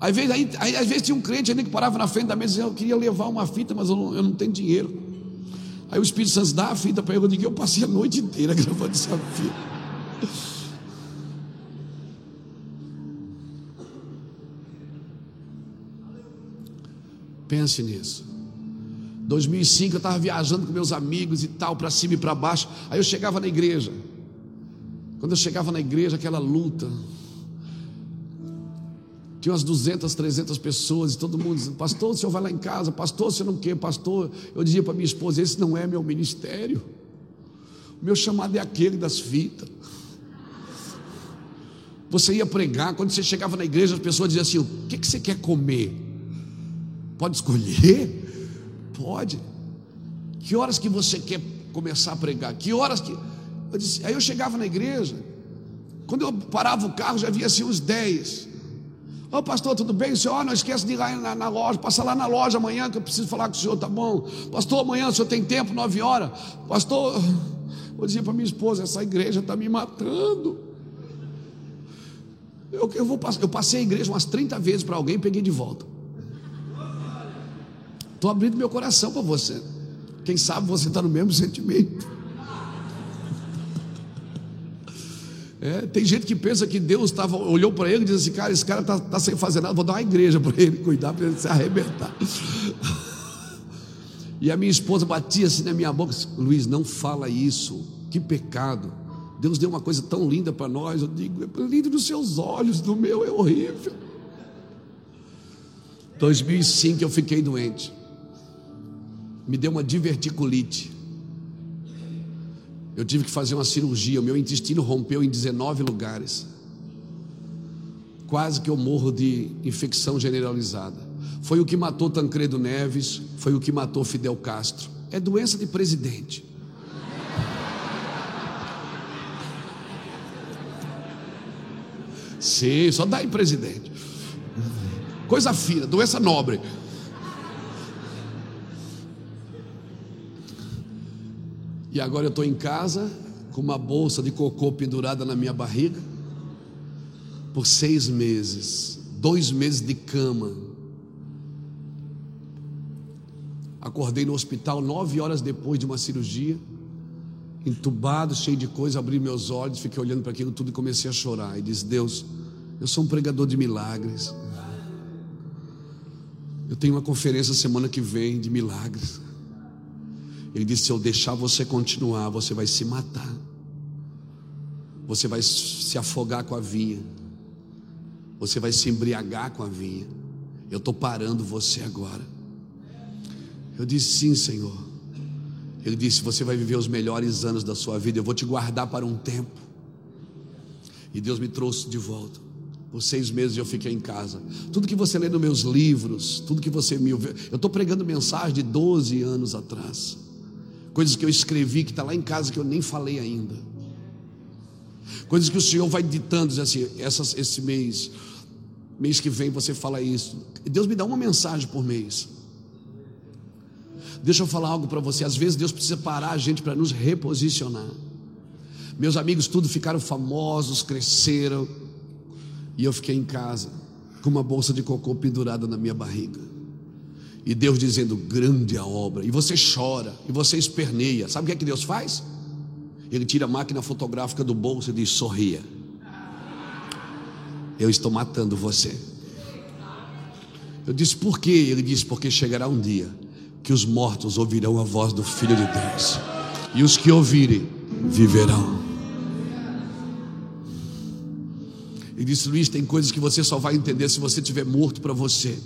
Às vezes, aí, aí, às vezes tinha um cliente ali que parava na frente da mesa e dizia: Eu queria levar uma fita, mas eu não, eu não tenho dinheiro. Aí o Espírito Santo dá a fita para ele. Eu digo: Eu passei a noite inteira gravando essa fita. Pense nisso. 2005 eu estava viajando com meus amigos e tal, para cima e para baixo. Aí eu chegava na igreja. Quando eu chegava na igreja, aquela luta. Tinha umas 200, 300 pessoas e todo mundo dizendo: Pastor, o senhor vai lá em casa, pastor, o senhor não quer, pastor. Eu dizia para minha esposa: Esse não é meu ministério. O meu chamado é aquele das fitas. Você ia pregar, quando você chegava na igreja, as pessoas diziam assim: O que, que você quer comer? Pode escolher. Pode. Que horas que você quer começar a pregar? Que horas que. Eu disse, aí eu chegava na igreja, quando eu parava o carro, já havia assim uns 10. Ô oh, pastor, tudo bem? O senhor não esquece de ir lá na, na, loja, passa lá na loja amanhã que eu preciso falar com o senhor, tá bom? Pastor, amanhã o senhor tem tempo, nove horas. Pastor, vou dizer para minha esposa, essa igreja está me matando. Eu, eu, vou, eu passei a igreja umas 30 vezes para alguém e peguei de volta. Estou abrindo meu coração para você. Quem sabe você está no mesmo sentimento. É, tem gente que pensa que Deus tava, olhou para ele e disse assim: Cara, esse cara está tá sem fazer nada, vou dar uma igreja para ele cuidar, para ele se arrebentar. e a minha esposa batia assim na minha boca: Luiz, não fala isso, que pecado. Deus deu uma coisa tão linda para nós. Eu digo: é lindo nos seus olhos, no meu é horrível. 2005 eu fiquei doente, me deu uma diverticulite. Eu tive que fazer uma cirurgia, o meu intestino rompeu em 19 lugares. Quase que eu morro de infecção generalizada. Foi o que matou Tancredo Neves, foi o que matou Fidel Castro. É doença de presidente. Sim, só dá em presidente. Coisa fina, doença nobre. E agora eu estou em casa com uma bolsa de cocô pendurada na minha barriga por seis meses, dois meses de cama. Acordei no hospital nove horas depois de uma cirurgia, entubado, cheio de coisa, abri meus olhos, fiquei olhando para aquilo tudo e comecei a chorar. E disse: Deus, eu sou um pregador de milagres. Eu tenho uma conferência semana que vem de milagres. Ele disse: Se eu deixar você continuar, você vai se matar. Você vai se afogar com a vinha. Você vai se embriagar com a vinha. Eu estou parando você agora. Eu disse: Sim, Senhor. Ele disse: Você vai viver os melhores anos da sua vida. Eu vou te guardar para um tempo. E Deus me trouxe de volta. Por seis meses eu fiquei em casa. Tudo que você lê nos meus livros, tudo que você me ouviu. Eu estou pregando mensagem de 12 anos atrás coisas que eu escrevi que está lá em casa que eu nem falei ainda, coisas que o Senhor vai ditando, diz assim, essas, esse mês, mês que vem você fala isso. Deus me dá uma mensagem por mês. Deixa eu falar algo para você. Às vezes Deus precisa parar a gente para nos reposicionar. Meus amigos tudo ficaram famosos, cresceram, e eu fiquei em casa com uma bolsa de cocô pendurada na minha barriga. E Deus dizendo: grande a obra. E você chora, e você esperneia. Sabe o que é que Deus faz? Ele tira a máquina fotográfica do bolso e diz: sorria. Eu estou matando você. Eu disse: por quê? Ele disse: porque chegará um dia que os mortos ouvirão a voz do Filho de Deus, e os que ouvirem viverão. Ele disse: Luiz, tem coisas que você só vai entender se você estiver morto para você.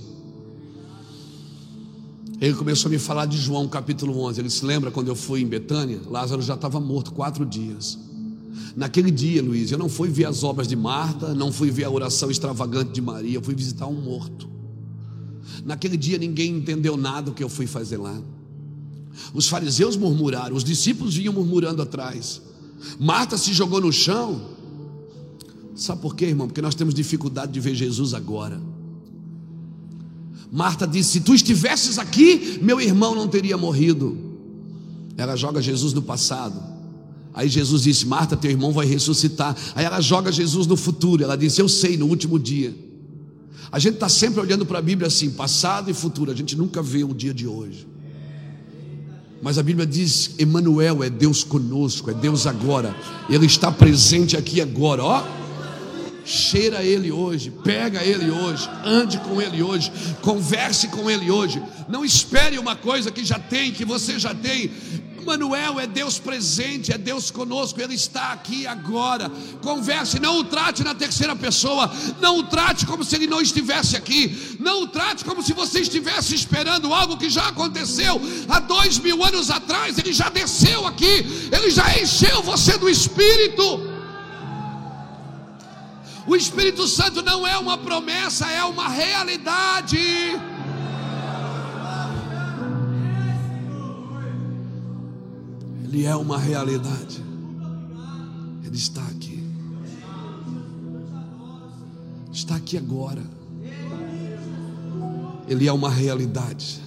Ele começou a me falar de João capítulo 11. Ele se lembra quando eu fui em Betânia? Lázaro já estava morto quatro dias. Naquele dia, Luiz, eu não fui ver as obras de Marta, não fui ver a oração extravagante de Maria, eu fui visitar um morto. Naquele dia ninguém entendeu nada do que eu fui fazer lá. Os fariseus murmuraram, os discípulos vinham murmurando atrás. Marta se jogou no chão. Sabe por quê, irmão? Porque nós temos dificuldade de ver Jesus agora. Marta disse: Se tu estivesses aqui, meu irmão não teria morrido. Ela joga Jesus no passado. Aí Jesus disse: Marta, teu irmão vai ressuscitar. Aí ela joga Jesus no futuro. Ela disse: Eu sei, no último dia. A gente está sempre olhando para a Bíblia assim, passado e futuro. A gente nunca vê o dia de hoje. Mas a Bíblia diz: Emmanuel é Deus conosco, é Deus agora. Ele está presente aqui agora. Ó cheira ele hoje, pega ele hoje, ande com ele hoje, converse com ele hoje. Não espere uma coisa que já tem, que você já tem. Manuel é Deus presente, é Deus conosco, Ele está aqui agora. Converse, não o trate na terceira pessoa, não o trate como se Ele não estivesse aqui, não o trate como se você estivesse esperando algo que já aconteceu há dois mil anos atrás. Ele já desceu aqui, Ele já encheu você do Espírito. O Espírito Santo não é uma promessa, é uma realidade. Ele é uma realidade. Ele está aqui. Está aqui agora. Ele é uma realidade.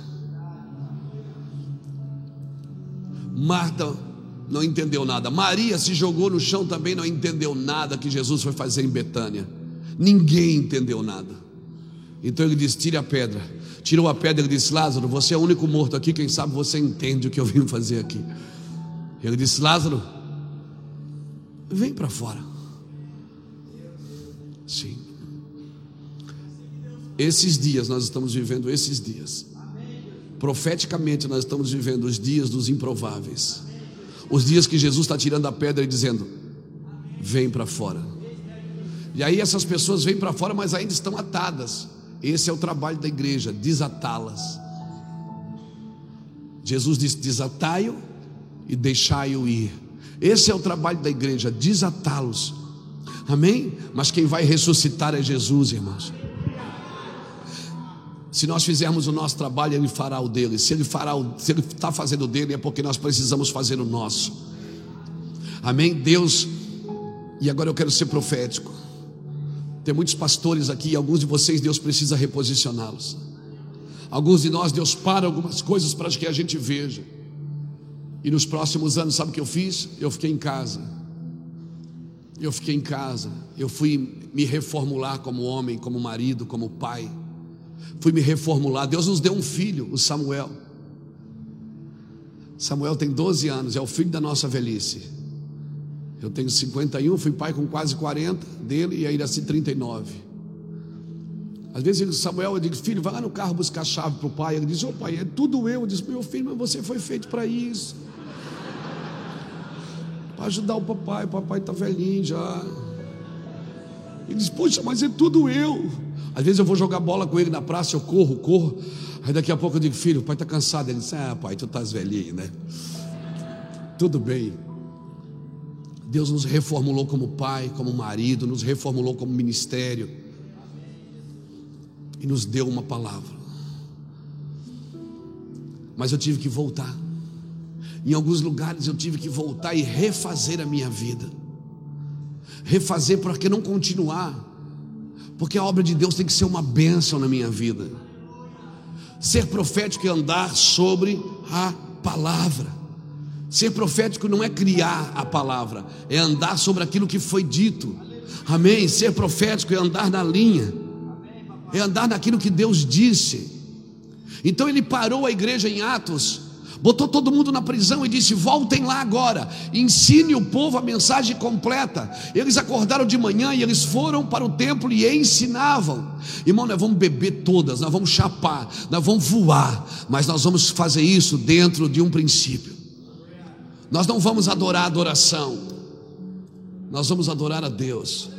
Marta não entendeu nada. Maria se jogou no chão também, não entendeu nada que Jesus foi fazer em Betânia. Ninguém entendeu nada. Então ele disse: Tire a pedra. Tirou a pedra e disse: Lázaro, você é o único morto aqui, quem sabe você entende o que eu vim fazer aqui. Ele disse: Lázaro, vem para fora. Sim. Esses dias nós estamos vivendo esses dias. Profeticamente nós estamos vivendo os dias dos improváveis. Os dias que Jesus está tirando a pedra e dizendo: Vem para fora. E aí essas pessoas vêm para fora, mas ainda estão atadas. Esse é o trabalho da igreja, desatá-las. Jesus disse: desatai-o e deixai-o ir. Esse é o trabalho da igreja, desatá-los. Amém? Mas quem vai ressuscitar é Jesus, irmãos. Se nós fizermos o nosso trabalho, Ele fará o dele. Se Ele fará, o, se Ele está fazendo o dele, é porque nós precisamos fazer o nosso. Amém? Deus. E agora eu quero ser profético. Tem muitos pastores aqui, e alguns de vocês Deus precisa reposicioná-los. Alguns de nós Deus para algumas coisas para que a gente veja. E nos próximos anos, sabe o que eu fiz? Eu fiquei em casa. Eu fiquei em casa. Eu fui me reformular como homem, como marido, como pai fui me reformular. Deus nos deu um filho, o Samuel. Samuel tem 12 anos, é o filho da nossa velhice. Eu tenho 51, fui pai com quase 40 dele e ainda assim 39. Às vezes Samuel, eu digo, filho, vai lá no carro buscar a chave para o pai. Ele diz, ô oh, pai, é tudo eu. Eu disse, meu filho, mas você foi feito para isso. Para ajudar o papai, o papai está velhinho já. Ele diz, poxa, mas é tudo eu. Às vezes eu vou jogar bola com ele na praça, eu corro, corro. Aí daqui a pouco eu digo, filho, o pai está cansado. Ele diz, ah, pai, tu estás velhinho, né? Tudo bem. Deus nos reformulou como pai, como marido, nos reformulou como ministério. E nos deu uma palavra. Mas eu tive que voltar. Em alguns lugares eu tive que voltar e refazer a minha vida. Refazer para que não continuar porque a obra de Deus tem que ser uma bênção na minha vida. Ser profético é andar sobre a palavra. Ser profético não é criar a palavra, é andar sobre aquilo que foi dito. Amém? Ser profético é andar na linha, é andar naquilo que Deus disse. Então ele parou a igreja em Atos botou todo mundo na prisão e disse: Voltem lá agora, ensine o povo a mensagem completa. Eles acordaram de manhã e eles foram para o templo e ensinavam. Irmão, nós vamos beber todas, nós vamos chapar, nós vamos voar, mas nós vamos fazer isso dentro de um princípio. Nós não vamos adorar a adoração, nós vamos adorar a Deus.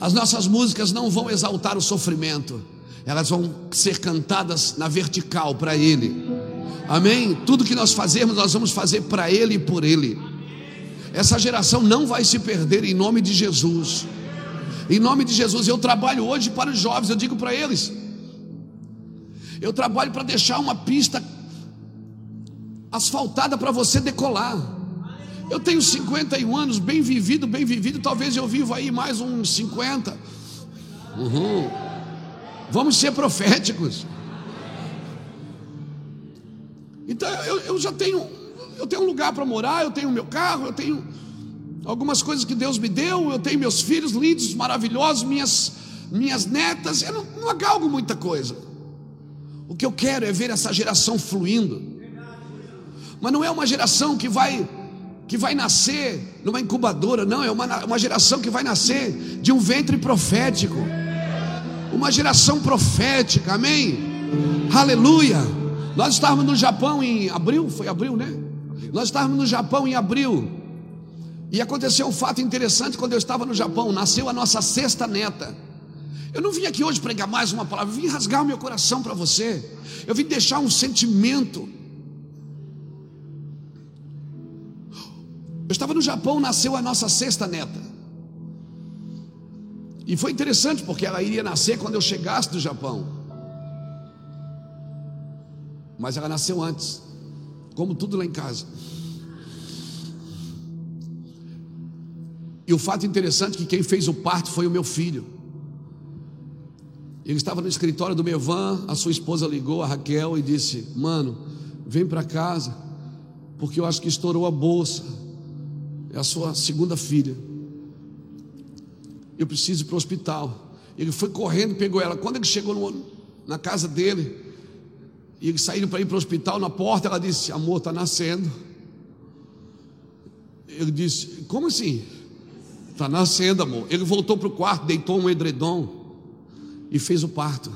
As nossas músicas não vão exaltar o sofrimento, elas vão ser cantadas na vertical para Ele. Amém? Tudo que nós fazemos, nós vamos fazer para Ele e por Ele. Essa geração não vai se perder em nome de Jesus. Em nome de Jesus, eu trabalho hoje para os jovens, eu digo para eles: eu trabalho para deixar uma pista asfaltada para você decolar. Eu tenho 51 anos, bem vivido, bem vivido, talvez eu vivo aí mais uns 50. Uhum. Vamos ser proféticos. Então eu, eu já tenho, eu tenho um lugar para morar, eu tenho meu carro, eu tenho algumas coisas que Deus me deu, eu tenho meus filhos lindos, maravilhosos, minhas, minhas netas, eu não, não agalgo muita coisa. O que eu quero é ver essa geração fluindo. Mas não é uma geração que vai que vai nascer numa incubadora, não, é uma, uma geração que vai nascer de um ventre profético. Uma geração profética, amém? Aleluia. Nós estávamos no Japão em abril, foi abril, né? Nós estávamos no Japão em abril. E aconteceu um fato interessante quando eu estava no Japão, nasceu a nossa sexta neta. Eu não vim aqui hoje pregar mais uma palavra, eu vim rasgar o meu coração para você. Eu vim deixar um sentimento. Eu estava no Japão, nasceu a nossa sexta neta. E foi interessante porque ela iria nascer quando eu chegasse do Japão. Mas ela nasceu antes, como tudo lá em casa. E o fato interessante é que quem fez o parto foi o meu filho. Ele estava no escritório do Mevan, a sua esposa ligou, a Raquel, e disse: Mano, vem para casa, porque eu acho que estourou a bolsa. É a sua segunda filha. Eu preciso ir para o hospital. Ele foi correndo, pegou ela. Quando ele chegou no, na casa dele, e eles saíram para ir para o hospital, na porta ela disse: Amor, está nascendo. Ele disse: Como assim? Está nascendo, amor. Ele voltou para o quarto, deitou um edredom e fez o parto.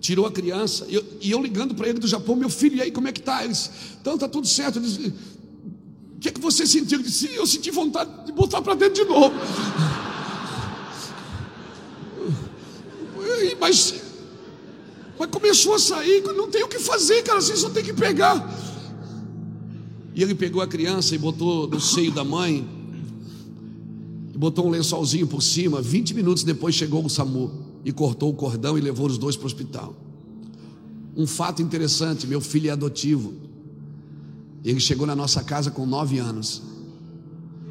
Tirou a criança, e eu, e eu ligando para ele do Japão, meu filho, e aí como é que está? Ele disse, então está tudo certo. Ele disse, o que é que você sentiu? Ele disse, eu senti vontade de botar para dentro de novo. Mas, mas começou a sair, não tem o que fazer, cara, você só tem que pegar. E ele pegou a criança e botou no seio da mãe, e botou um lençolzinho por cima. 20 minutos depois chegou o SAMU e cortou o cordão e levou os dois para o hospital. Um fato interessante: meu filho é adotivo. Ele chegou na nossa casa com 9 anos.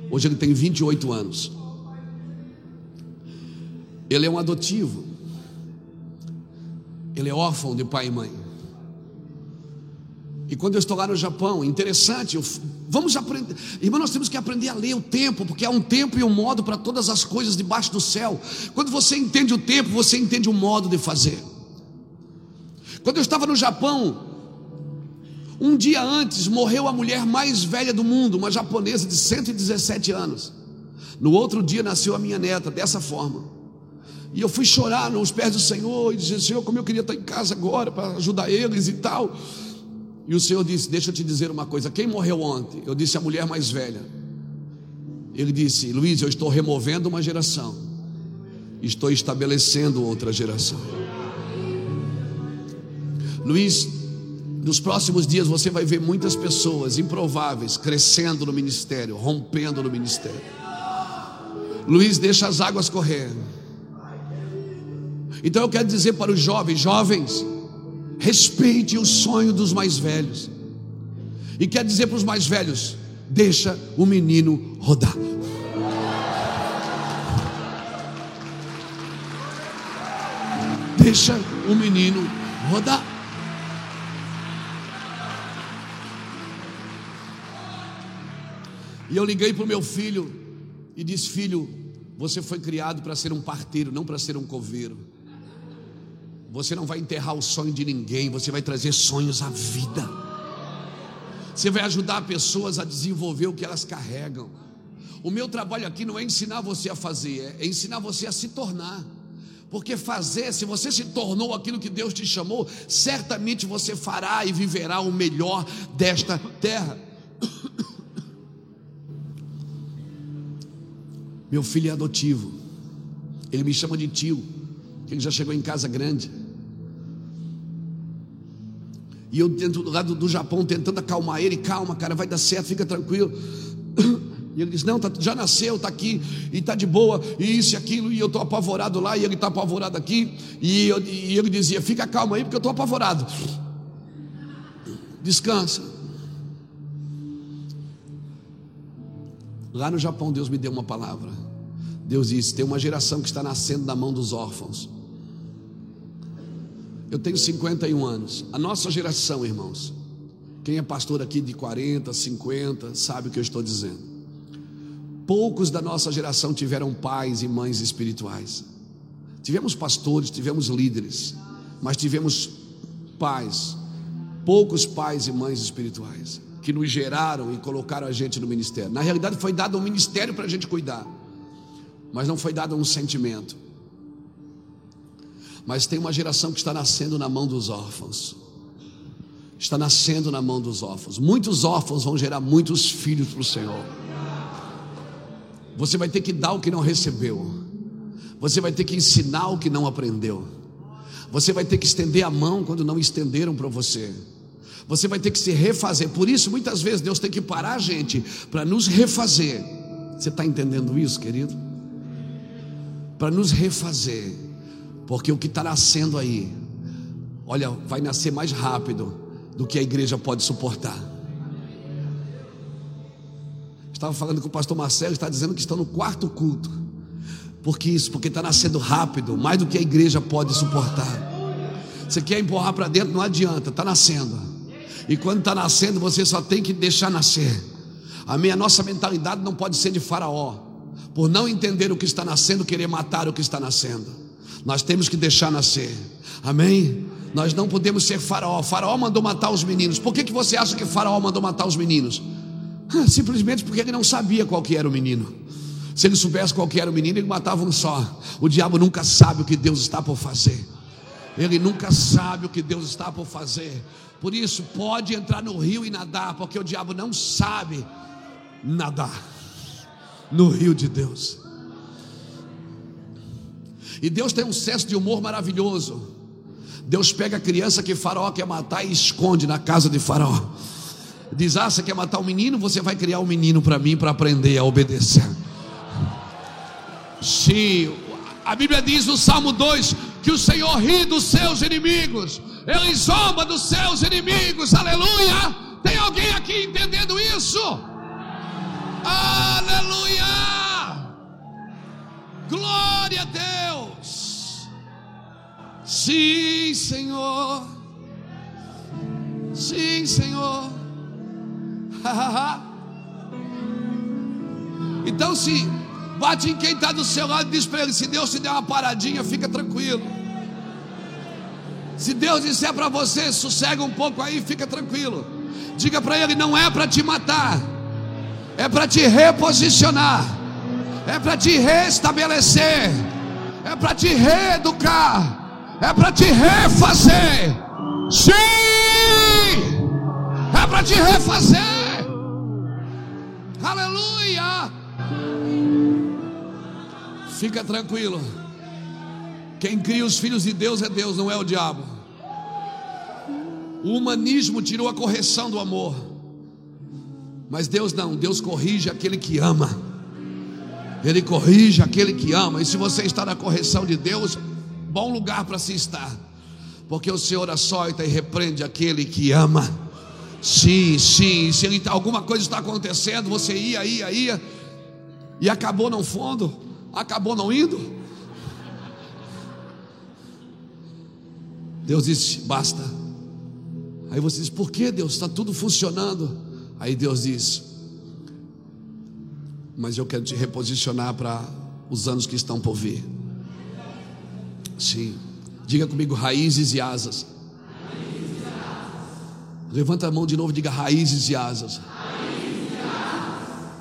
Hoje ele tem 28 anos. Ele é um adotivo. Ele é órfão de pai e mãe. E quando eu estou lá no Japão, interessante, eu, vamos aprender, irmão, nós temos que aprender a ler o tempo, porque há um tempo e um modo para todas as coisas debaixo do céu. Quando você entende o tempo, você entende o modo de fazer. Quando eu estava no Japão, um dia antes morreu a mulher mais velha do mundo, uma japonesa de 117 anos. No outro dia nasceu a minha neta, dessa forma. E eu fui chorar nos pés do Senhor e dizer: Senhor, como eu queria estar em casa agora para ajudar eles e tal. E o Senhor disse: Deixa eu te dizer uma coisa. Quem morreu ontem? Eu disse: A mulher mais velha. Ele disse: Luiz, eu estou removendo uma geração, estou estabelecendo outra geração. Luiz, nos próximos dias você vai ver muitas pessoas improváveis crescendo no ministério, rompendo no ministério. Luiz, deixa as águas correr. Então eu quero dizer para os jovens: jovens, respeite o sonho dos mais velhos. E quer dizer para os mais velhos: deixa o menino rodar. Deixa o menino rodar. E eu liguei para o meu filho e disse: Filho, você foi criado para ser um parteiro, não para ser um coveiro. Você não vai enterrar o sonho de ninguém, você vai trazer sonhos à vida. Você vai ajudar pessoas a desenvolver o que elas carregam. O meu trabalho aqui não é ensinar você a fazer, é ensinar você a se tornar. Porque fazer, se você se tornou aquilo que Deus te chamou, certamente você fará e viverá o melhor desta terra. Meu filho é adotivo. Ele me chama de tio, ele já chegou em casa grande. E eu dentro do lado do Japão tentando acalmar ele, calma, cara, vai dar certo, fica tranquilo. E ele diz: Não, tá, já nasceu, está aqui, e está de boa, e isso e aquilo, e eu estou apavorado lá, e ele está apavorado aqui. E, eu, e ele dizia: Fica calma aí, porque eu estou apavorado. Descansa. Lá no Japão, Deus me deu uma palavra. Deus disse: Tem uma geração que está nascendo na mão dos órfãos. Eu tenho 51 anos. A nossa geração, irmãos, quem é pastor aqui de 40, 50, sabe o que eu estou dizendo. Poucos da nossa geração tiveram pais e mães espirituais. Tivemos pastores, tivemos líderes, mas tivemos pais, poucos pais e mães espirituais, que nos geraram e colocaram a gente no ministério. Na realidade, foi dado um ministério para a gente cuidar, mas não foi dado um sentimento. Mas tem uma geração que está nascendo na mão dos órfãos. Está nascendo na mão dos órfãos. Muitos órfãos vão gerar muitos filhos para o Senhor. Você vai ter que dar o que não recebeu. Você vai ter que ensinar o que não aprendeu. Você vai ter que estender a mão quando não estenderam para você. Você vai ter que se refazer. Por isso, muitas vezes, Deus tem que parar a gente para nos refazer. Você está entendendo isso, querido? Para nos refazer. Porque o que está nascendo aí, olha, vai nascer mais rápido do que a igreja pode suportar. estava falando com o pastor Marcelo, está dizendo que estão no quarto culto. Por que isso? Porque está nascendo rápido, mais do que a igreja pode suportar. Você quer empurrar para dentro, não adianta, está nascendo. E quando está nascendo, você só tem que deixar nascer. A minha nossa mentalidade não pode ser de faraó, por não entender o que está nascendo, querer matar o que está nascendo. Nós temos que deixar nascer. Amém? Nós não podemos ser faraó. Faraó mandou matar os meninos. Por que, que você acha que faraó mandou matar os meninos? Simplesmente porque ele não sabia qual que era o menino. Se ele soubesse qual que era o menino, ele matava um só. O diabo nunca sabe o que Deus está por fazer. Ele nunca sabe o que Deus está por fazer. Por isso, pode entrar no rio e nadar, porque o diabo não sabe nadar no rio de Deus. E Deus tem um senso de humor maravilhoso. Deus pega a criança que Faraó quer matar e esconde na casa de Faraó. Diz: Ah, você quer matar um menino? Você vai criar um menino para mim para aprender a obedecer. Sim, a Bíblia diz no Salmo 2 que o Senhor ri dos seus inimigos, ele zomba dos seus inimigos, aleluia. Tem alguém aqui entendendo isso? Aleluia! Glória a Deus! Sim, Senhor. Sim, Senhor. então, se bate em quem está do seu lado e diz para ele: se Deus te der uma paradinha, fica tranquilo. Se Deus disser para você, sossega um pouco aí, fica tranquilo. Diga para ele: não é para te matar, é para te reposicionar, é para te restabelecer, é para te reeducar, é para te refazer. Sim, é para te refazer. Aleluia. Fica tranquilo. Quem cria os filhos de Deus é Deus, não é o diabo. O humanismo tirou a correção do amor. Mas Deus não, Deus corrige aquele que ama. Ele corrige aquele que ama. E se você está na correção de Deus, bom lugar para se estar. Porque o Senhor açoita e repreende aquele que ama. Sim, sim. Se ele, alguma coisa está acontecendo, você ia, ia, ia. E acabou não fundo, acabou não indo. Deus disse: basta. Aí você diz: por que Deus? Está tudo funcionando. Aí Deus diz: mas eu quero te reposicionar para os anos que estão por vir. Sim. Diga comigo: raízes e asas. Levanta a mão de novo e diga raízes e asas.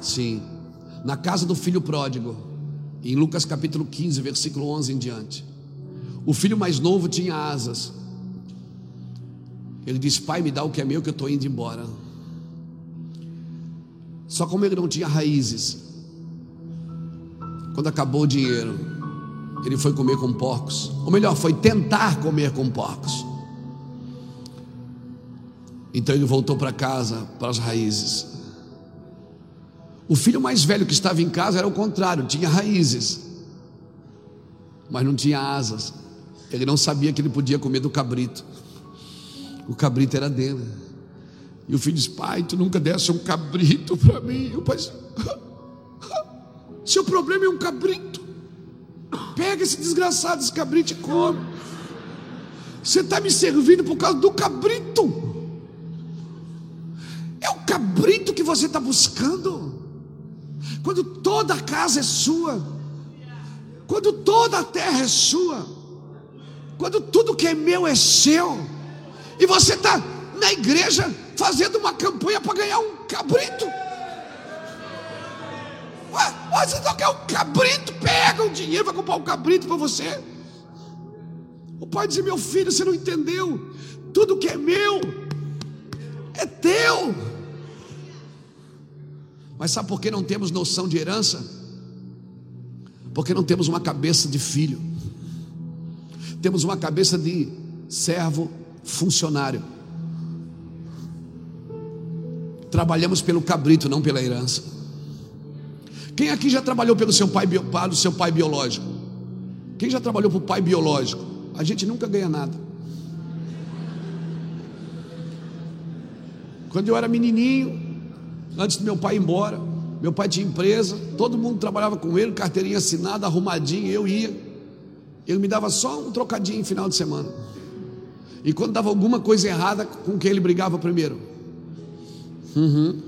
Sim. Na casa do filho pródigo, em Lucas capítulo 15, versículo 11 em diante. O filho mais novo tinha asas. Ele disse: Pai, me dá o que é meu, que eu estou indo embora. Só como ele não tinha raízes, quando acabou o dinheiro, ele foi comer com porcos. Ou melhor, foi tentar comer com porcos. Então ele voltou para casa, para as raízes. O filho mais velho que estava em casa era o contrário, tinha raízes, mas não tinha asas. Ele não sabia que ele podia comer do cabrito. O cabrito era dele. E o filho disse: Pai, tu nunca desse um cabrito para mim. E o pai disse: Seu problema é um cabrito. Pega esse desgraçado, esse cabrito e come. Você está me servindo por causa do cabrito. É o cabrito que você está buscando. Quando toda a casa é sua, quando toda a terra é sua, quando tudo que é meu é seu, e você está na igreja fazendo uma campanha para ganhar um cabrito. Ué, você não quer um cabrito? Pega o dinheiro, vai comprar um cabrito para você. O pai diz: Meu filho, você não entendeu? Tudo que é meu é teu. Mas sabe por que não temos noção de herança? Porque não temos uma cabeça de filho, temos uma cabeça de servo funcionário. Trabalhamos pelo cabrito, não pela herança. Quem aqui já trabalhou pelo seu pai, seu pai biológico? Quem já trabalhou para o pai biológico? A gente nunca ganha nada. Quando eu era menininho, antes do meu pai ir embora, Meu pai tinha empresa, todo mundo trabalhava com ele, carteirinha assinada, arrumadinho, eu ia. Ele me dava só um trocadinho no final de semana. E quando dava alguma coisa errada, com quem ele brigava primeiro? Uhum.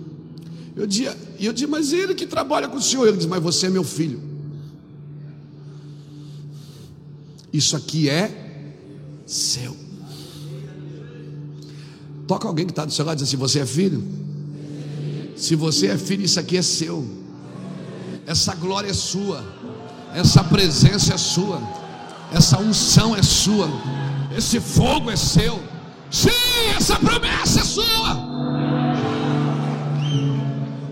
Eu dizia, eu dizia, mas ele que trabalha com o senhor. Ele diz, mas você é meu filho. Isso aqui é seu. Toca alguém que está do seu lado e diz assim: Você é filho? Se você é filho, isso aqui é seu. Essa glória é sua. Essa presença é sua. Essa unção é sua. Esse fogo é seu. Sim, essa promessa é sua.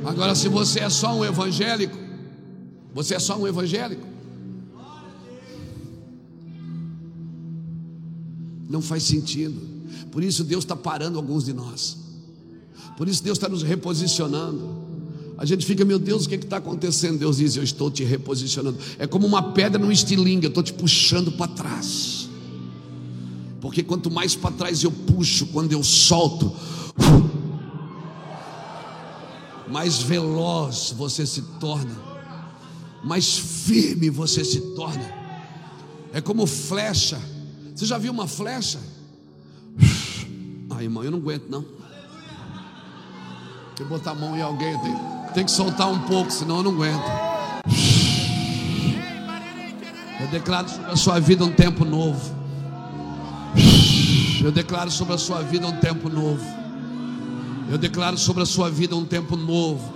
Agora, se você é só um evangélico, você é só um evangélico. Não faz sentido. Por isso Deus está parando alguns de nós. Por isso Deus está nos reposicionando. A gente fica, meu Deus, o que está acontecendo? Deus diz: Eu estou te reposicionando. É como uma pedra no estilingue, eu estou te puxando para trás. Porque quanto mais para trás eu puxo, quando eu solto, mais veloz você se torna, mais firme você se torna. É como flecha. Você já viu uma flecha? Ah, irmão, eu não aguento não. Tem que botar a mão em alguém, tem, tem que soltar um pouco, senão eu não aguento. Eu declaro sobre a sua vida um tempo novo. Eu declaro sobre a sua vida um tempo novo. Eu declaro sobre a sua vida um tempo novo.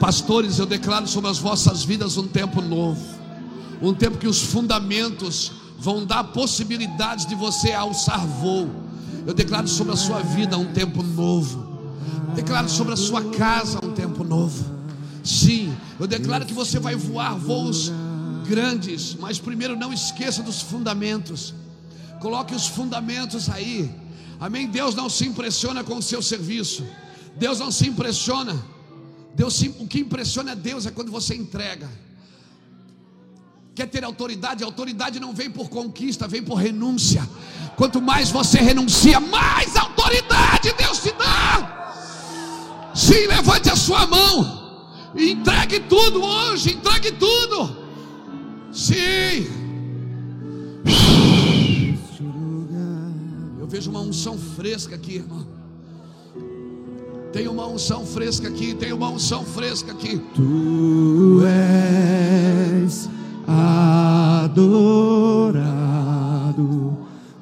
Pastores, eu declaro sobre as vossas vidas um tempo novo. Um tempo que os fundamentos vão dar possibilidades de você alçar voo. Eu declaro sobre a sua vida um tempo novo. Declaro sobre a sua casa um tempo novo. Sim, eu declaro que você vai voar voos grandes, mas primeiro não esqueça dos fundamentos. Coloque os fundamentos aí. Amém. Deus não se impressiona com o seu serviço. Deus não se impressiona. Deus, o que impressiona Deus é quando você entrega. Quer ter autoridade? A autoridade não vem por conquista, vem por renúncia. Quanto mais você renuncia, mais autoridade Deus te dá. Sim, levante a sua mão. Entregue tudo hoje, entregue tudo. Sim. Vejo uma unção fresca aqui, irmão. Tem uma unção fresca aqui, tem uma unção fresca aqui. Tu és adorado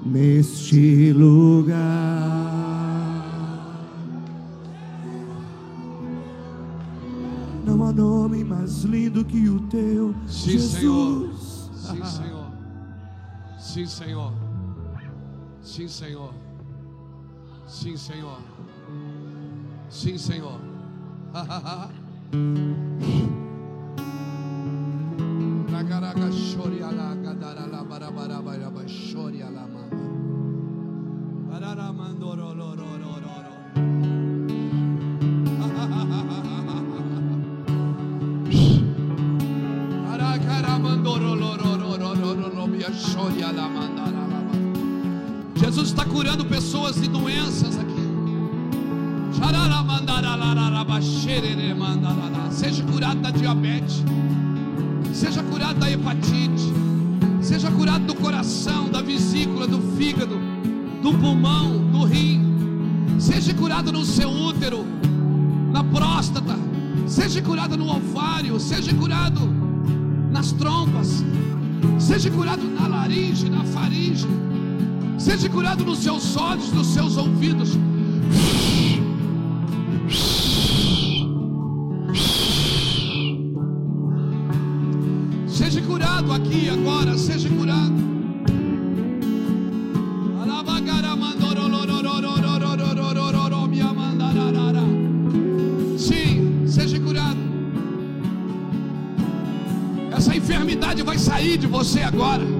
neste lugar. Não há nome mais lindo que o teu, Sim, Jesus. Senhor. Sim, Senhor. Sim, Senhor. Sim, Senhor. Sim, Senhor. Sim, Senhor. Nagaraga shoriala gadarala barabaraba shoriala mama. Barara mandoro lo lo lo lo lo. Arakara mandoro lo lo lo lo lo lo lo mia shoriala ba. Jesus está curando pessoas de doenças aqui. Seja curado da diabetes. Seja curado da hepatite. Seja curado do coração, da vesícula, do fígado, do pulmão, do rim. Seja curado no seu útero, na próstata. Seja curado no ovário. Seja curado nas trompas. Seja curado na laringe, na faringe. Seja curado nos seus olhos, nos seus ouvidos. Seja curado aqui agora, seja curado. Sim, seja curado. Essa enfermidade vai sair de você agora.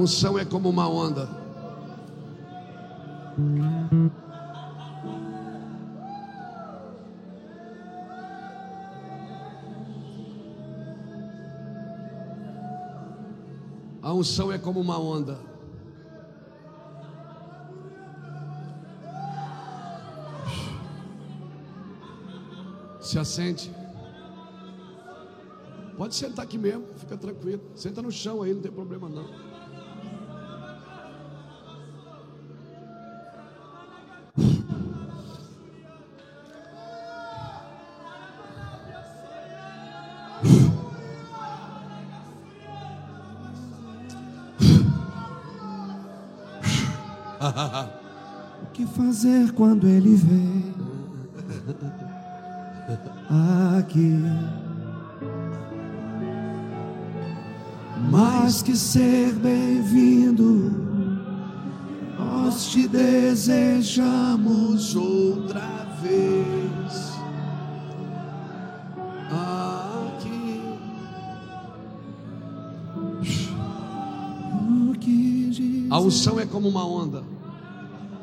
unção é como uma onda. A unção é como uma onda. Se assente. Pode sentar aqui mesmo, fica tranquilo. Senta no chão aí, não tem problema não. Fazer quando ele vem aqui? Mais que ser bem-vindo, nós te desejamos outra vez aqui. A unção é como uma onda.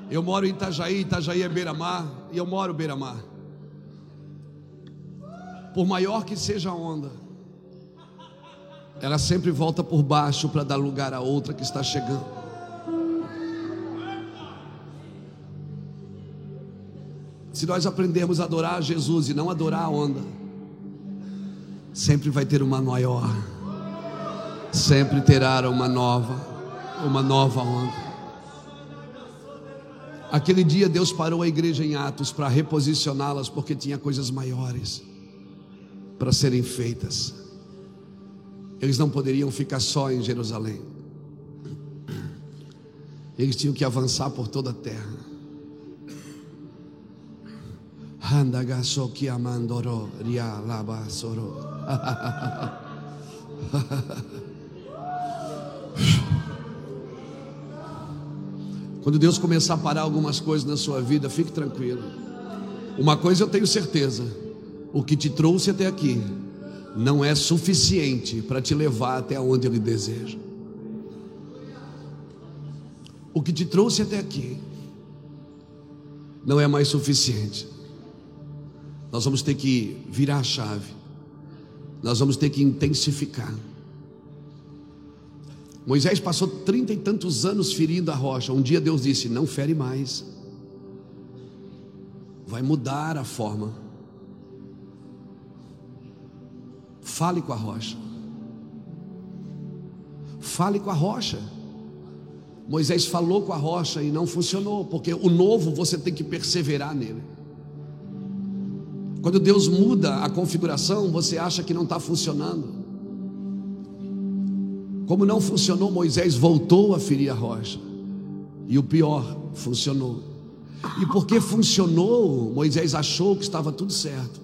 Eu moro em Itajaí, Itajaí é beira-mar, e eu moro beira-mar. Por maior que seja a onda, ela sempre volta por baixo para dar lugar a outra que está chegando. Se nós aprendermos a adorar a Jesus e não adorar a onda, sempre vai ter uma maior, sempre terá uma nova, uma nova onda. Aquele dia Deus parou a igreja em Atos para reposicioná-las, porque tinha coisas maiores para serem feitas. Eles não poderiam ficar só em Jerusalém. Eles tinham que avançar por toda a terra. Quando Deus começar a parar algumas coisas na sua vida, fique tranquilo. Uma coisa eu tenho certeza: o que te trouxe até aqui não é suficiente para te levar até onde Ele deseja. O que te trouxe até aqui não é mais suficiente. Nós vamos ter que virar a chave, nós vamos ter que intensificar. Moisés passou trinta e tantos anos ferindo a rocha. Um dia Deus disse: Não fere mais, vai mudar a forma. Fale com a rocha. Fale com a rocha. Moisés falou com a rocha e não funcionou, porque o novo você tem que perseverar nele. Quando Deus muda a configuração, você acha que não está funcionando. Como não funcionou, Moisés voltou a ferir a rocha. E o pior, funcionou. E porque funcionou, Moisés achou que estava tudo certo.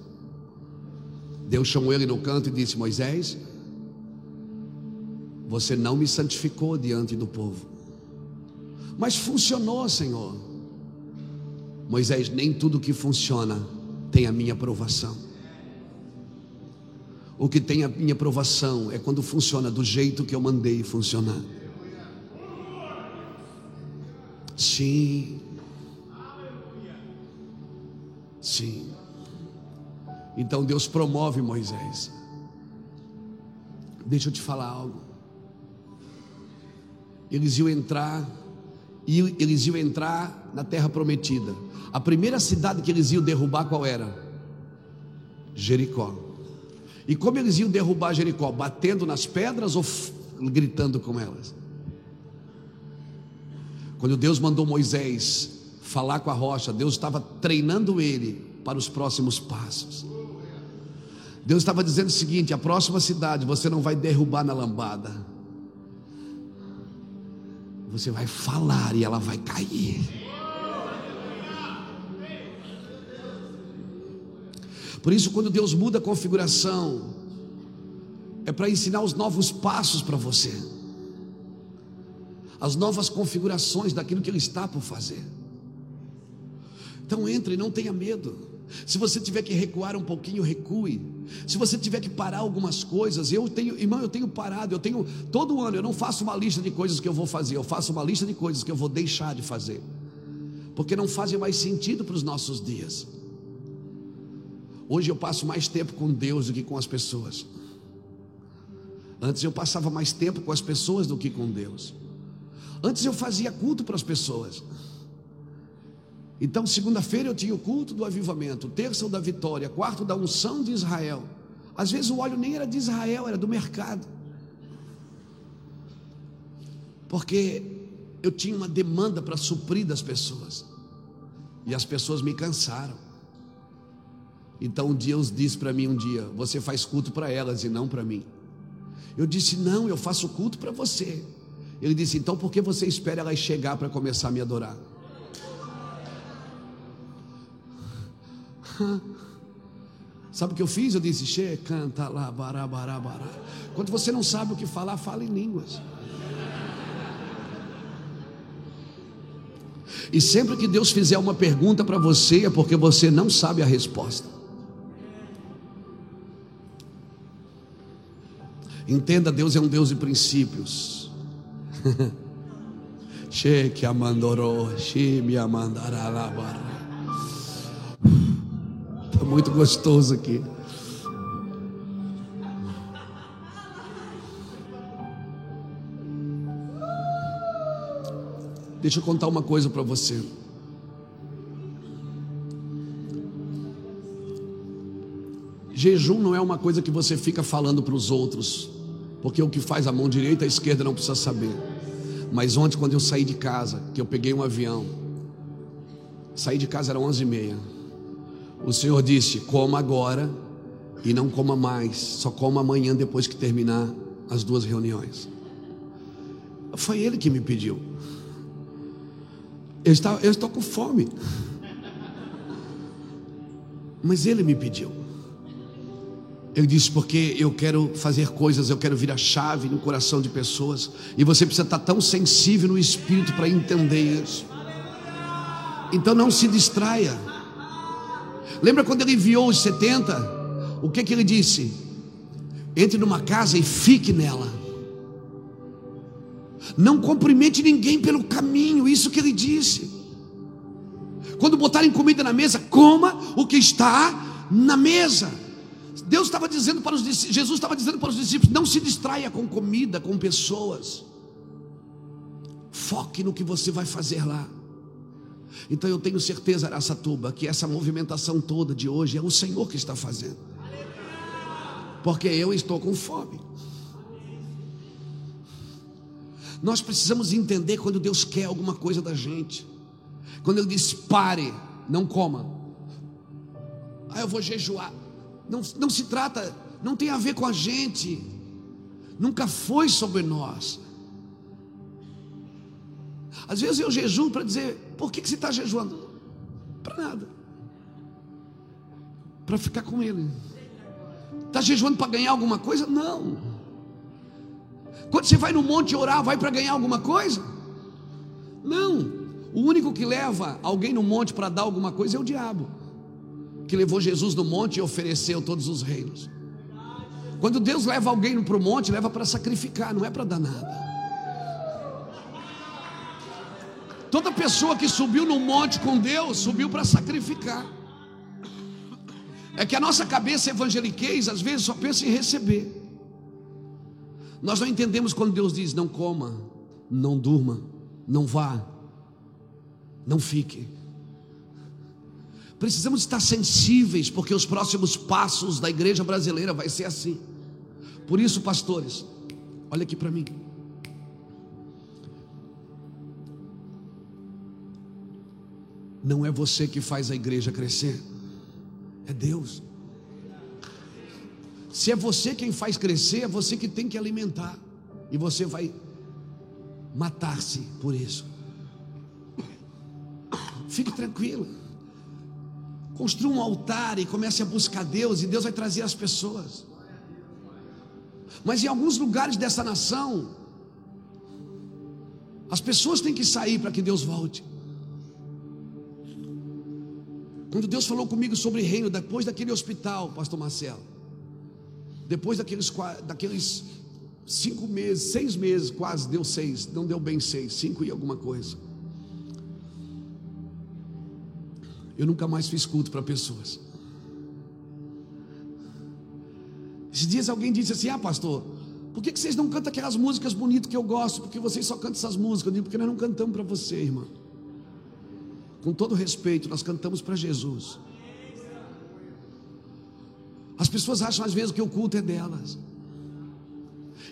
Deus chamou ele no canto e disse: Moisés, você não me santificou diante do povo. Mas funcionou, Senhor. Moisés, nem tudo que funciona tem a minha aprovação. O que tem a minha aprovação é quando funciona do jeito que eu mandei funcionar. Sim. Sim. Então Deus promove Moisés. Deixa eu te falar algo. Eles iam entrar, eles iam entrar na terra prometida. A primeira cidade que eles iam derrubar qual era? Jericó. E como eles iam derrubar Jericó? Batendo nas pedras ou gritando com elas? Quando Deus mandou Moisés falar com a rocha, Deus estava treinando ele para os próximos passos. Deus estava dizendo o seguinte: a próxima cidade você não vai derrubar na lambada, você vai falar e ela vai cair. Por isso, quando Deus muda a configuração, é para ensinar os novos passos para você, as novas configurações daquilo que Ele está por fazer. Então entre, não tenha medo. Se você tiver que recuar um pouquinho, recue. Se você tiver que parar algumas coisas, eu tenho, irmão, eu tenho parado, eu tenho todo ano, eu não faço uma lista de coisas que eu vou fazer, eu faço uma lista de coisas que eu vou deixar de fazer. Porque não fazem mais sentido para os nossos dias. Hoje eu passo mais tempo com Deus do que com as pessoas. Antes eu passava mais tempo com as pessoas do que com Deus. Antes eu fazia culto para as pessoas. Então, segunda-feira eu tinha o culto do avivamento, terça o da vitória, quarto da unção de Israel. Às vezes o óleo nem era de Israel, era do mercado. Porque eu tinha uma demanda para suprir das pessoas. E as pessoas me cansaram. Então Deus disse para mim um dia: Você faz culto para elas e não para mim. Eu disse: Não, eu faço culto para você. Ele disse: Então por que você espera elas chegar para começar a me adorar? Sabe o que eu fiz? Eu disse: Che, canta lá, bará, bará, bará. Quando você não sabe o que falar, fala em línguas. E sempre que Deus fizer uma pergunta para você, é porque você não sabe a resposta. Entenda, Deus é um Deus de princípios. Cheque amandorô, me amandaralabara. Está muito gostoso aqui. Deixa eu contar uma coisa para você. Jejum não é uma coisa que você fica falando para os outros, porque o que faz a mão direita, a esquerda não precisa saber. Mas ontem, quando eu saí de casa, que eu peguei um avião, saí de casa era onze e meia. O Senhor disse: coma agora e não coma mais, só coma amanhã depois que terminar as duas reuniões. Foi Ele que me pediu. Eu, estava, eu estou com fome. Mas ele me pediu. Ele disse: porque eu quero fazer coisas, eu quero virar chave no coração de pessoas. E você precisa estar tão sensível no espírito para entender isso. Então não se distraia. Lembra quando ele enviou os 70? O que, que ele disse? Entre numa casa e fique nela. Não cumprimente ninguém pelo caminho, isso que ele disse. Quando botarem comida na mesa, coma o que está na mesa. Deus estava dizendo para os Jesus estava dizendo para os discípulos: não se distraia com comida, com pessoas. Foque no que você vai fazer lá. Então eu tenho certeza, Araçatuba, que essa movimentação toda de hoje é o Senhor que está fazendo. Porque eu estou com fome. Nós precisamos entender quando Deus quer alguma coisa da gente. Quando Ele diz pare, não coma. Ah, eu vou jejuar. Não, não se trata, não tem a ver com a gente. Nunca foi sobre nós. Às vezes eu jejuo para dizer, por que, que você está jejuando? Para nada. Para ficar com Ele. Está jejuando para ganhar alguma coisa? Não. Quando você vai no monte orar, vai para ganhar alguma coisa? Não. O único que leva alguém no monte para dar alguma coisa é o diabo, que levou Jesus no monte e ofereceu todos os reinos. Quando Deus leva alguém para o monte, leva para sacrificar, não é para dar nada. Toda pessoa que subiu no monte com Deus, subiu para sacrificar. É que a nossa cabeça evangeliquez às vezes só pensa em receber. Nós não entendemos quando Deus diz: não coma, não durma, não vá, não fique. Precisamos estar sensíveis, porque os próximos passos da igreja brasileira vai ser assim. Por isso, pastores, olha aqui para mim. Não é você que faz a igreja crescer, é Deus. Se é você quem faz crescer, é você que tem que alimentar. E você vai matar-se por isso. Fique tranquilo. Construa um altar e comece a buscar Deus, e Deus vai trazer as pessoas. Mas em alguns lugares dessa nação, as pessoas têm que sair para que Deus volte. Quando Deus falou comigo sobre reino, depois daquele hospital, Pastor Marcelo, depois daqueles, daqueles cinco meses, seis meses, quase deu seis, não deu bem seis, cinco e alguma coisa. Eu nunca mais fiz culto para pessoas. Esses dias alguém disse assim: Ah, pastor, por que, vocês não cantam aquelas músicas bonitas que eu gosto? Porque vocês só cantam essas músicas. Eu digo, porque nós não cantamos para você, irmão. Com todo respeito, nós cantamos para Jesus. As pessoas acham às vezes que o culto é delas.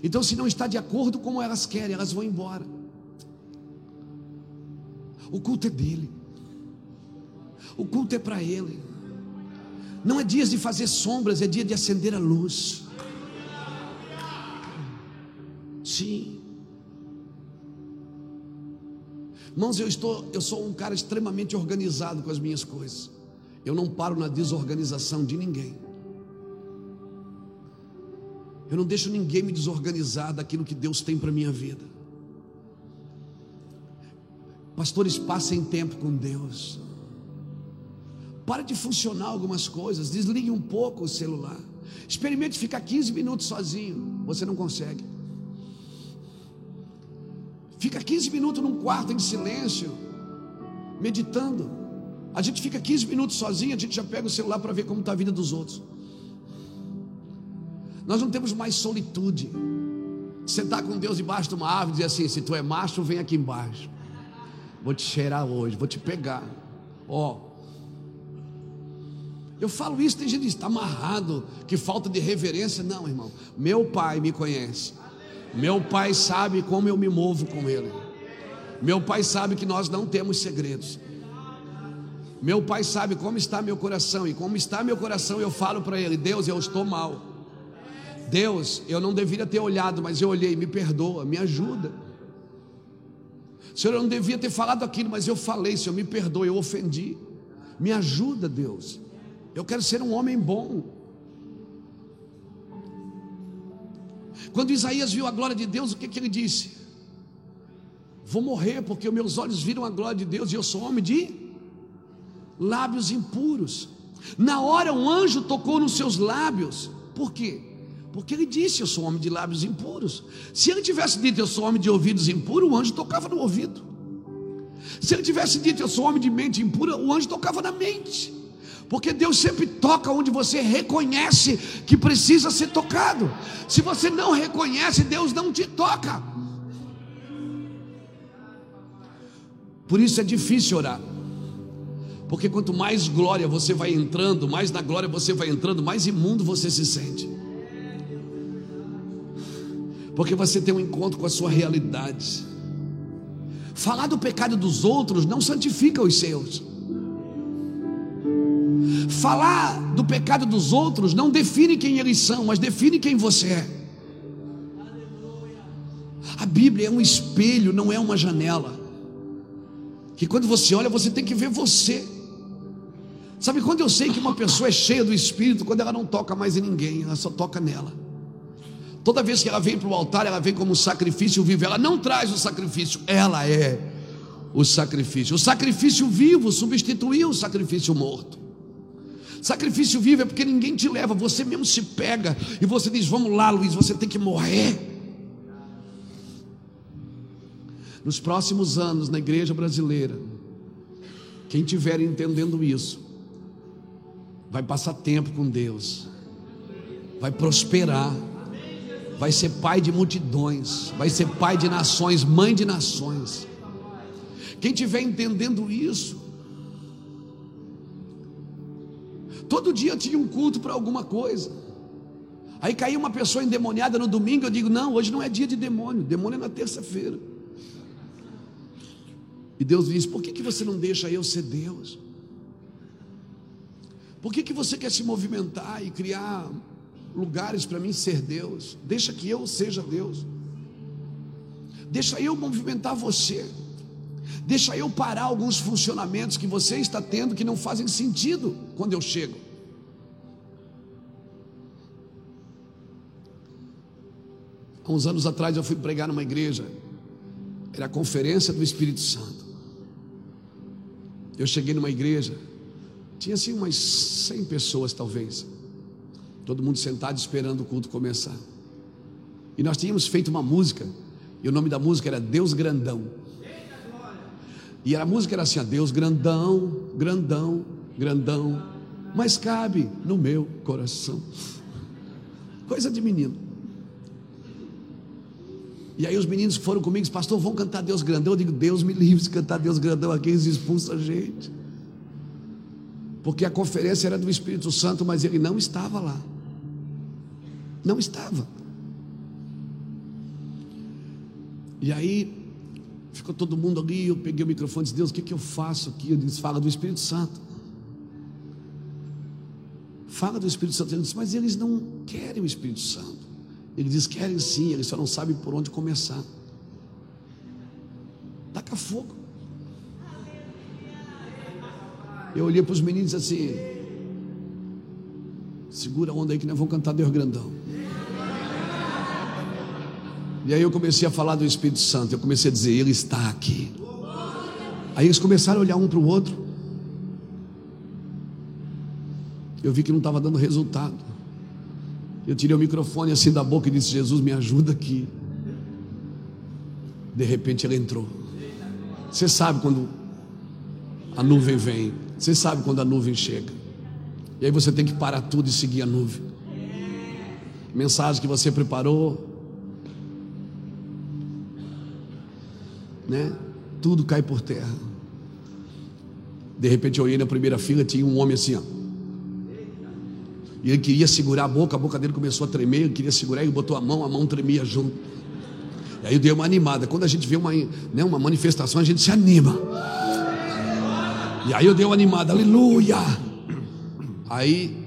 Então, se não está de acordo com como elas querem, elas vão embora. O culto é dele. O culto é para ele. Não é dia de fazer sombras, é dia de acender a luz. Sim. Irmãos, eu estou, eu sou um cara extremamente organizado com as minhas coisas. Eu não paro na desorganização de ninguém. Eu não deixo ninguém me desorganizar daquilo que Deus tem para minha vida. Pastores, passem tempo com Deus. Para de funcionar algumas coisas, desligue um pouco o celular. Experimente ficar 15 minutos sozinho. Você não consegue. Fica 15 minutos num quarto em silêncio, meditando. A gente fica 15 minutos sozinho, a gente já pega o celular para ver como está a vida dos outros. Nós não temos mais solitude. Sentar com Deus debaixo de uma árvore e dizer assim: se tu é macho, vem aqui embaixo. Vou te cheirar hoje, vou te pegar. Ó. Oh. Eu falo isso, tem gente que está amarrado, que falta de reverência. Não, irmão. Meu pai me conhece. Meu pai sabe como eu me movo com ele. Meu pai sabe que nós não temos segredos. Meu pai sabe como está meu coração. E como está meu coração, eu falo para ele: Deus, eu estou mal. Deus, eu não deveria ter olhado, mas eu olhei, me perdoa, me ajuda. Senhor, eu não devia ter falado aquilo, mas eu falei, Senhor, me perdoa, eu ofendi. Me ajuda, Deus. Eu quero ser um homem bom. Quando Isaías viu a glória de Deus, o que, que ele disse? Vou morrer, porque meus olhos viram a glória de Deus e eu sou homem de lábios impuros. Na hora, um anjo tocou nos seus lábios, por quê? Porque ele disse: Eu sou homem de lábios impuros. Se ele tivesse dito: Eu sou homem de ouvidos impuros, o anjo tocava no ouvido. Se ele tivesse dito: Eu sou homem de mente impura, o anjo tocava na mente. Porque Deus sempre toca onde você reconhece que precisa ser tocado. Se você não reconhece, Deus não te toca. Por isso é difícil orar. Porque quanto mais glória você vai entrando, mais na glória você vai entrando, mais imundo você se sente porque você tem um encontro com a sua realidade. Falar do pecado dos outros não santifica os seus. Falar do pecado dos outros não define quem eles são, mas define quem você é. A Bíblia é um espelho, não é uma janela. Que quando você olha, você tem que ver você. Sabe quando eu sei que uma pessoa é cheia do Espírito? Quando ela não toca mais em ninguém, ela só toca nela. Toda vez que ela vem para o altar, ela vem como sacrifício vivo. Ela não traz o sacrifício, ela é o sacrifício. O sacrifício vivo substituiu o sacrifício morto. Sacrifício vivo é porque ninguém te leva, você mesmo se pega e você diz: Vamos lá, Luiz, você tem que morrer. Nos próximos anos, na igreja brasileira, quem estiver entendendo isso, vai passar tempo com Deus, vai prosperar vai ser pai de multidões, vai ser pai de nações, mãe de nações. Quem estiver entendendo isso, todo dia tinha um culto para alguma coisa. Aí caiu uma pessoa endemoniada no domingo, eu digo: não, hoje não é dia de demônio, demônio é na terça-feira. E Deus diz: por que, que você não deixa eu ser Deus? Por que, que você quer se movimentar e criar lugares para mim ser Deus. Deixa que eu seja Deus. Deixa eu movimentar você. Deixa eu parar alguns funcionamentos que você está tendo que não fazem sentido quando eu chego. Há uns anos atrás eu fui pregar numa igreja, era a conferência do Espírito Santo. Eu cheguei numa igreja Tinha assim umas 100 pessoas, talvez. Todo mundo sentado esperando o culto começar. E nós tínhamos feito uma música, e o nome da música era Deus Grandão. E a música era assim: ó, Deus grandão, grandão, grandão, mas cabe no meu coração. Coisa de menino. E aí os meninos foram comigo e disse, pastor, vamos cantar Deus grandão. Eu digo, Deus me livre de cantar Deus grandão aqui, eles expulsam a gente. Porque a conferência era do Espírito Santo, mas ele não estava lá. Não estava. E aí ficou todo mundo ali, eu peguei o microfone e disse, Deus, o que, que eu faço aqui? Eu disse, fala do Espírito Santo. Fala do Espírito Santo. Ele disse, mas eles não querem o Espírito Santo. Ele diz, querem sim, eles só não sabem por onde começar. Taca fogo. Eu olhei para os meninos assim, segura a onda aí que nós vamos cantar Deus grandão. E aí eu comecei a falar do Espírito Santo, eu comecei a dizer, Ele está aqui. Aí eles começaram a olhar um para o outro. Eu vi que não estava dando resultado. Eu tirei o microfone assim da boca e disse: Jesus, me ajuda aqui. De repente ele entrou. Você sabe quando a nuvem vem, você sabe quando a nuvem chega. E aí você tem que parar tudo e seguir a nuvem. Mensagem que você preparou, né? Tudo cai por terra. De repente eu olhei na primeira fila, tinha um homem assim, ó. E ele queria segurar a boca, a boca dele começou a tremer, ele queria segurar, ele botou a mão, a mão tremia junto. E aí eu dei uma animada. Quando a gente vê uma, né, uma manifestação, a gente se anima. E aí eu dei uma animada, aleluia. Aí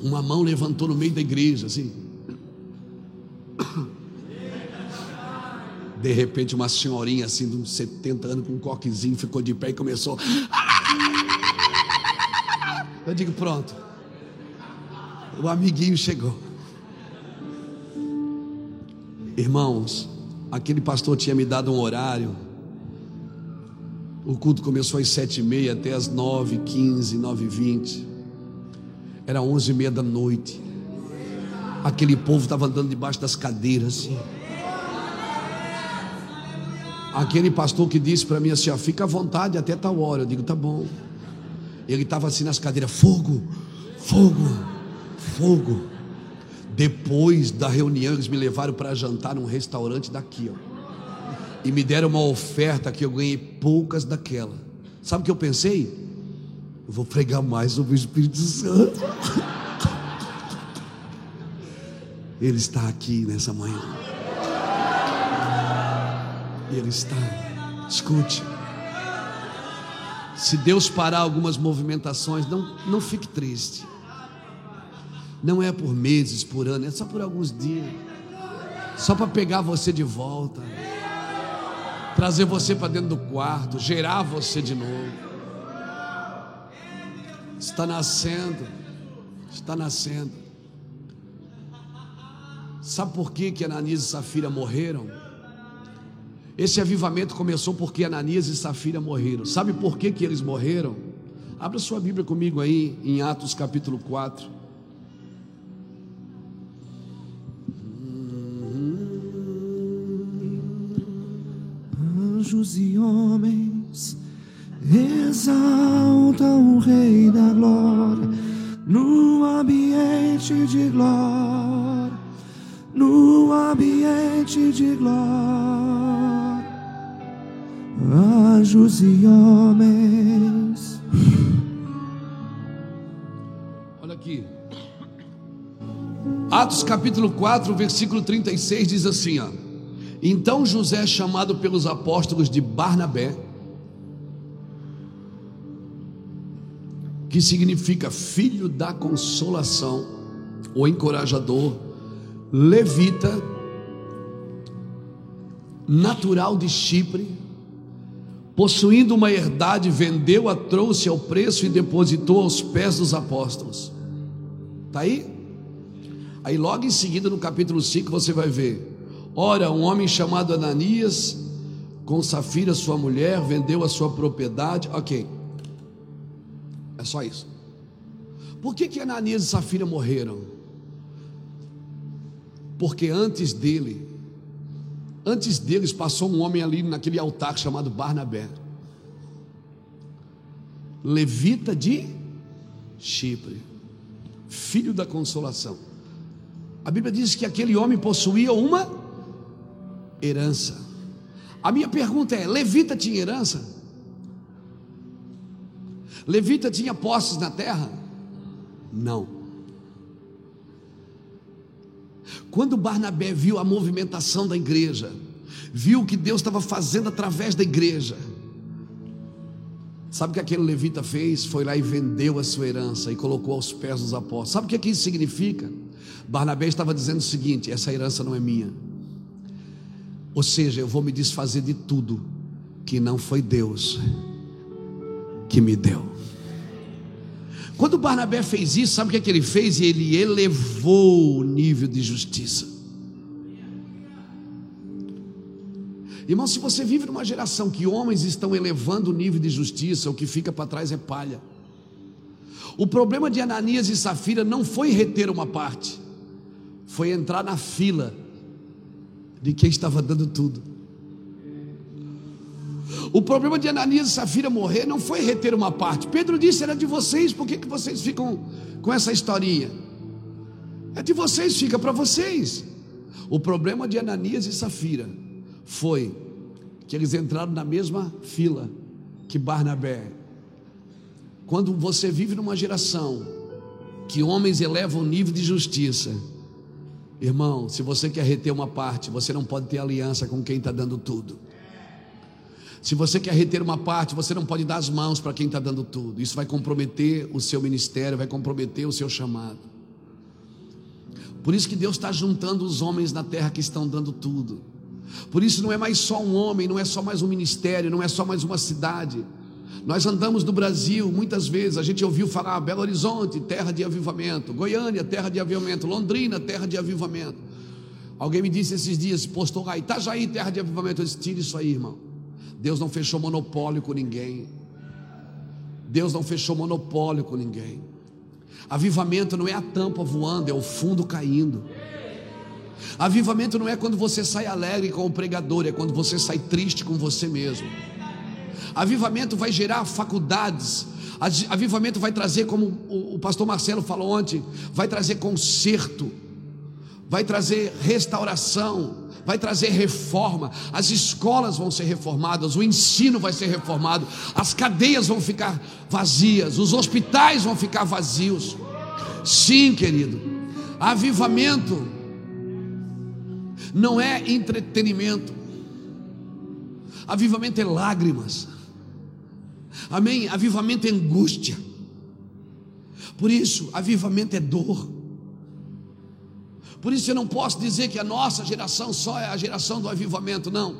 uma mão levantou no meio da igreja, assim. De repente, uma senhorinha assim, de uns 70 anos, com um coquezinho, ficou de pé e começou. Eu digo, pronto. O amiguinho chegou. Irmãos, aquele pastor tinha me dado um horário. O culto começou às sete e meia até às nove, quinze, nove e vinte. Era onze e meia da noite. Aquele povo estava andando debaixo das cadeiras. Assim. Aquele pastor que disse para mim assim: ó, fica à vontade até tal hora. Eu digo, tá bom. Ele estava assim nas cadeiras: fogo, fogo, fogo. Depois da reunião, eles me levaram para jantar num restaurante daqui, ó. E me deram uma oferta que eu ganhei poucas daquela. Sabe o que eu pensei? Eu vou pregar mais sobre o Espírito Santo. Ele está aqui nessa manhã. Ele está. Escute. Se Deus parar algumas movimentações, não, não fique triste. Não é por meses, por ano, é só por alguns dias. Só para pegar você de volta. Trazer você para dentro do quarto, gerar você de novo. Está nascendo. Está nascendo. Sabe por que, que Ananias e Safira morreram? Esse avivamento começou porque Ananias e Safira morreram. Sabe por que, que eles morreram? Abra sua Bíblia comigo aí em Atos capítulo 4. Anjos e homens exaltam o Rei da Glória no ambiente de glória, no ambiente de glória. Anjos e homens. Olha aqui. Atos capítulo 4, versículo 36 diz assim: ó. Então José, chamado pelos apóstolos de Barnabé, que significa filho da consolação, ou encorajador, levita, natural de Chipre, possuindo uma herdade, vendeu-a, trouxe ao preço e depositou aos pés dos apóstolos. Está aí? Aí logo em seguida, no capítulo 5, você vai ver. Ora, um homem chamado Ananias, com Safira, sua mulher, vendeu a sua propriedade. Ok. É só isso. Por que, que Ananias e Safira morreram? Porque antes dele, antes deles passou um homem ali naquele altar chamado Barnabé, levita de Chipre, filho da consolação. A Bíblia diz que aquele homem possuía uma herança. A minha pergunta é: Levita tinha herança? Levita tinha posses na terra? Não. Quando Barnabé viu a movimentação da igreja, viu o que Deus estava fazendo através da igreja, sabe o que aquele levita fez? Foi lá e vendeu a sua herança e colocou aos pés dos apóstolos. Sabe o que isso significa? Barnabé estava dizendo o seguinte: essa herança não é minha. Ou seja, eu vou me desfazer de tudo que não foi Deus que me deu. Quando Barnabé fez isso, sabe o que, é que ele fez? Ele elevou o nível de justiça. Irmão, se você vive numa geração que homens estão elevando o nível de justiça, o que fica para trás é palha. O problema de Ananias e Safira não foi reter uma parte, foi entrar na fila de quem estava dando tudo. O problema de Ananias e Safira morrer não foi reter uma parte. Pedro disse: era de vocês, por que, que vocês ficam com essa historinha? É de vocês, fica para vocês. O problema de Ananias e Safira foi que eles entraram na mesma fila que Barnabé. Quando você vive numa geração que homens elevam o nível de justiça, Irmão, se você quer reter uma parte, você não pode ter aliança com quem está dando tudo. Se você quer reter uma parte, você não pode dar as mãos para quem está dando tudo. Isso vai comprometer o seu ministério, vai comprometer o seu chamado. Por isso que Deus está juntando os homens na terra que estão dando tudo. Por isso não é mais só um homem, não é só mais um ministério, não é só mais uma cidade. Nós andamos no Brasil, muitas vezes a gente ouviu falar Belo Horizonte, terra de avivamento, Goiânia, terra de avivamento, Londrina, terra de avivamento. Alguém me disse esses dias, postou lá, Itajaí, terra de avivamento. Eu disse, tira isso aí, irmão. Deus não fechou monopólio com ninguém. Deus não fechou monopólio com ninguém. Avivamento não é a tampa voando, é o fundo caindo. Avivamento não é quando você sai alegre com o pregador, é quando você sai triste com você mesmo. Avivamento vai gerar faculdades. Avivamento vai trazer, como o pastor Marcelo falou ontem, vai trazer conserto, vai trazer restauração, vai trazer reforma. As escolas vão ser reformadas, o ensino vai ser reformado, as cadeias vão ficar vazias, os hospitais vão ficar vazios. Sim, querido, avivamento não é entretenimento, avivamento é lágrimas. Amém? Avivamento é angústia. Por isso, avivamento é dor. Por isso eu não posso dizer que a nossa geração só é a geração do avivamento, não.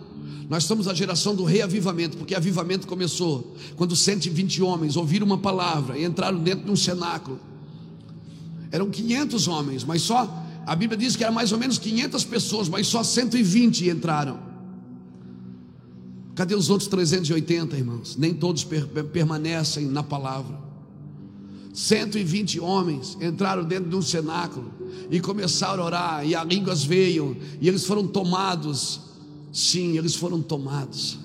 Nós somos a geração do reavivamento, porque avivamento começou quando 120 homens ouviram uma palavra e entraram dentro de um cenáculo. Eram 500 homens, mas só a Bíblia diz que era mais ou menos 500 pessoas, mas só 120 entraram. Cadê os outros 380, irmãos? Nem todos per permanecem na palavra. 120 homens entraram dentro de um cenáculo e começaram a orar, e as línguas veio, e eles foram tomados. Sim, eles foram tomados.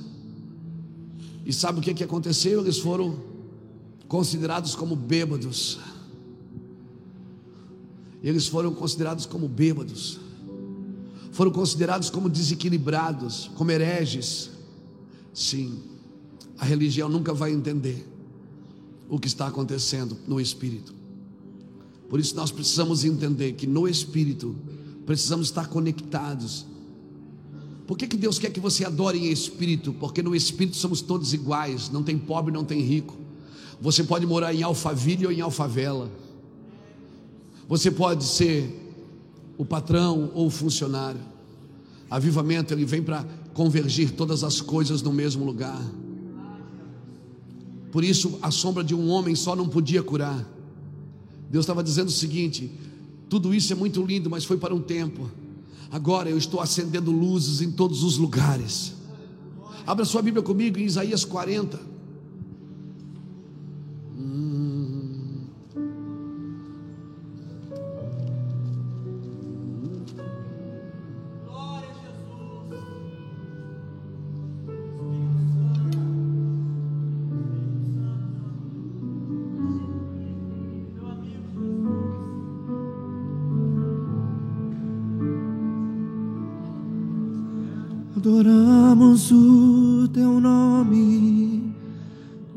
E sabe o que, que aconteceu? Eles foram considerados como bêbados. Eles foram considerados como bêbados. Foram considerados como desequilibrados, como hereges Sim, a religião nunca vai entender o que está acontecendo no espírito. Por isso nós precisamos entender que no espírito precisamos estar conectados. Por que, que Deus quer que você adore em espírito? Porque no espírito somos todos iguais, não tem pobre, não tem rico. Você pode morar em Alphaville ou em Alfavela. Você pode ser o patrão ou o funcionário. Avivamento ele vem para convergir todas as coisas no mesmo lugar. Por isso, a sombra de um homem só não podia curar. Deus estava dizendo o seguinte: tudo isso é muito lindo, mas foi para um tempo. Agora eu estou acendendo luzes em todos os lugares. Abra sua Bíblia comigo em Isaías 40.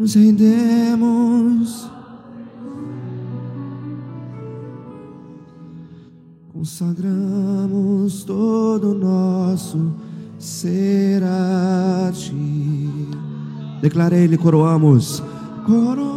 Nos rendemos. Consagramos todo o nosso ser a ti. Declarei-lhe, coroamos. Coroamos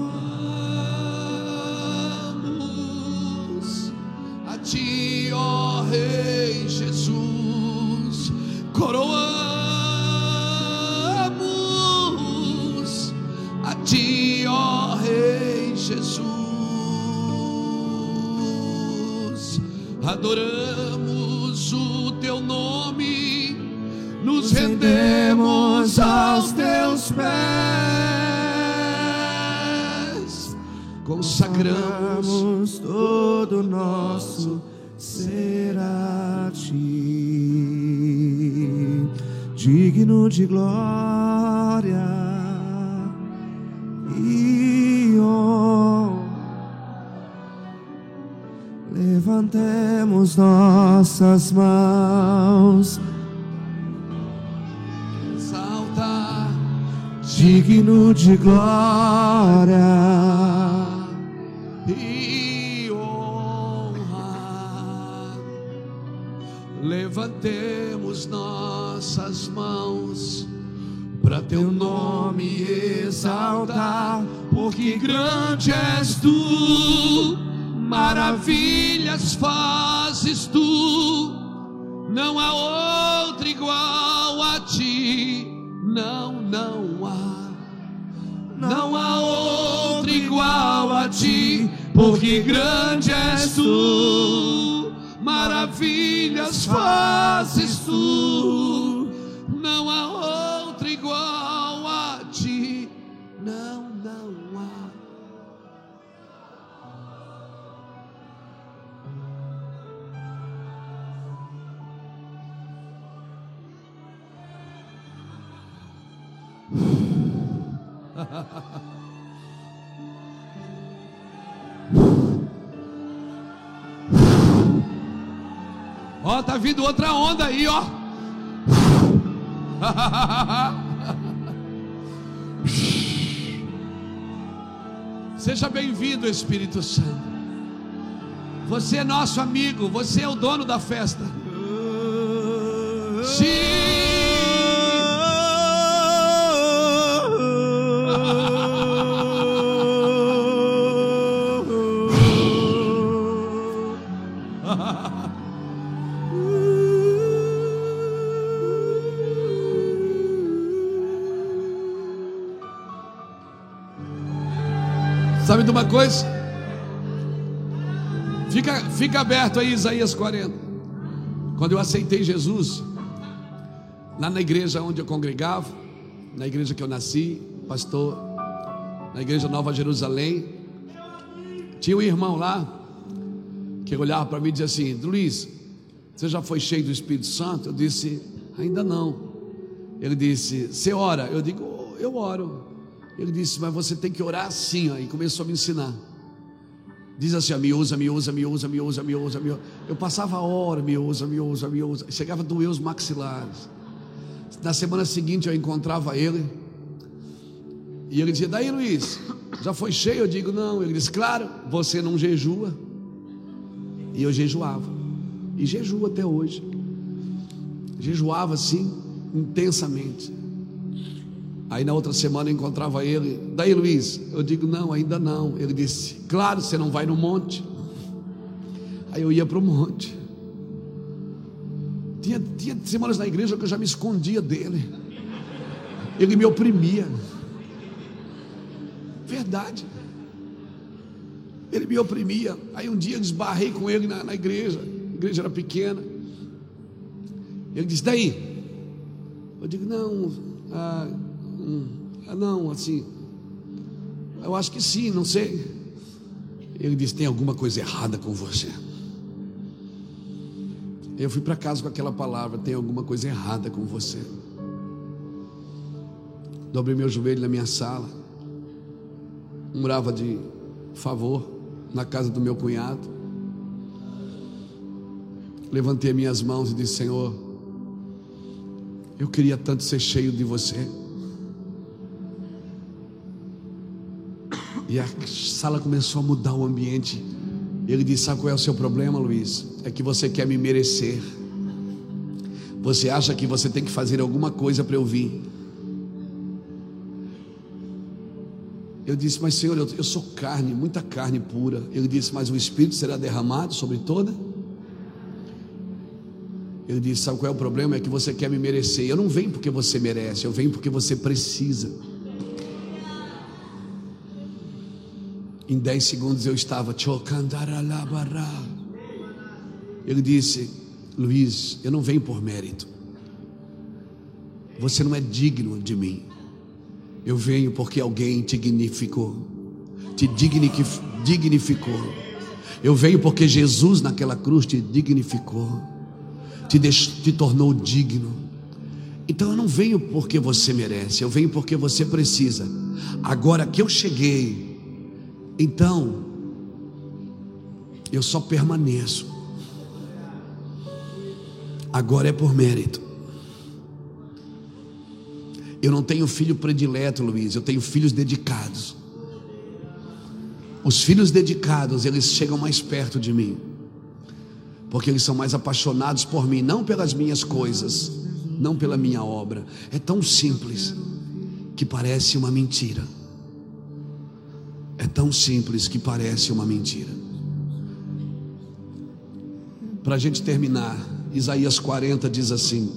nossas mãos, exalta, digno de glória. e honra. Levantemos nossas mãos para teu nome exaltar, porque grande és tu, maravilhas fazes tu, não há outro igual a ti, não, não há. Não há outro igual a ti, porque grande és tu, maravilhas fazes tu. Ó, tá vindo outra onda aí, ó. Seja bem-vindo, Espírito Santo. Você é nosso amigo, você é o dono da festa. Sabe de uma coisa? Fica, fica aberto aí, Isaías 40. Quando eu aceitei Jesus, lá na igreja onde eu congregava, na igreja que eu nasci, pastor, na igreja Nova Jerusalém, tinha um irmão lá que olhava para mim e dizia assim: Luiz, você já foi cheio do Espírito Santo? Eu disse: Ainda não. Ele disse: Você ora? Eu digo: Eu oro. Ele disse: Mas você tem que orar assim. Aí começou a me ensinar. Diz assim: me usa, me usa, me usa, me usa, me usa, me usa. Eu passava a hora, me usa, me usa, me usa. Chegava a doer os maxilares. Na semana seguinte eu encontrava ele. E ele dizia: Daí, Luiz, já foi cheio? Eu digo: Não. Ele disse: Claro, você não jejua. E eu jejuava. E jejuo até hoje. Jejuava assim, intensamente. Aí na outra semana eu encontrava ele. Daí, Luiz, eu digo: Não, ainda não. Ele disse: Claro, você não vai no monte. Aí eu ia para o monte. Tinha, tinha semanas na igreja que eu já me escondia dele. Ele me oprimia. Verdade. Ele me oprimia. Aí um dia eu esbarrei com ele na, na igreja. A igreja era pequena. Ele disse: Daí? Eu digo: Não, ah, hum, ah, não, assim. Eu acho que sim, não sei. Ele disse: Tem alguma coisa errada com você. Eu fui para casa com aquela palavra: Tem alguma coisa errada com você. Dobrei meu joelho na minha sala. Morava de favor na casa do meu cunhado. Levantei minhas mãos e disse: Senhor, Eu queria tanto ser cheio de você. E a sala começou a mudar o ambiente. Ele disse: Sabe qual é o seu problema, Luiz? É que você quer me merecer. Você acha que você tem que fazer alguma coisa para eu vir. Eu disse, mas Senhor, eu, eu, sou carne, muita carne pura. Ele disse, mas o Espírito será derramado sobre toda. Ele disse, sabe qual é o problema? É que você quer me merecer. Eu não venho porque você merece, eu venho porque você precisa. Em dez segundos eu estava Ele disse, Luiz, eu não venho por mérito. Você não é digno de mim. Eu venho porque alguém te dignificou, te dignificou. Eu venho porque Jesus naquela cruz te dignificou, te, te tornou digno. Então eu não venho porque você merece, eu venho porque você precisa. Agora que eu cheguei, então eu só permaneço. Agora é por mérito. Eu não tenho filho predileto, Luiz, eu tenho filhos dedicados. Os filhos dedicados, eles chegam mais perto de mim, porque eles são mais apaixonados por mim, não pelas minhas coisas, não pela minha obra. É tão simples que parece uma mentira. É tão simples que parece uma mentira. Para a gente terminar, Isaías 40 diz assim,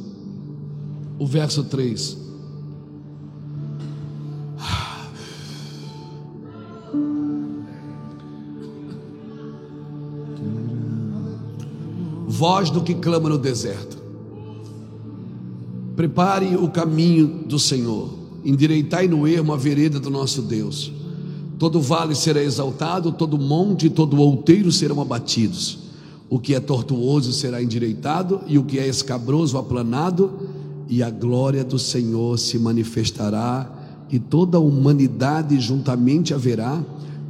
o verso 3. Voz do que clama no deserto. Prepare o caminho do Senhor, endireitai no ermo a vereda do nosso Deus. Todo vale será exaltado, todo monte e todo outeiro serão abatidos. O que é tortuoso será endireitado, e o que é escabroso aplanado, e a glória do Senhor se manifestará, e toda a humanidade juntamente haverá,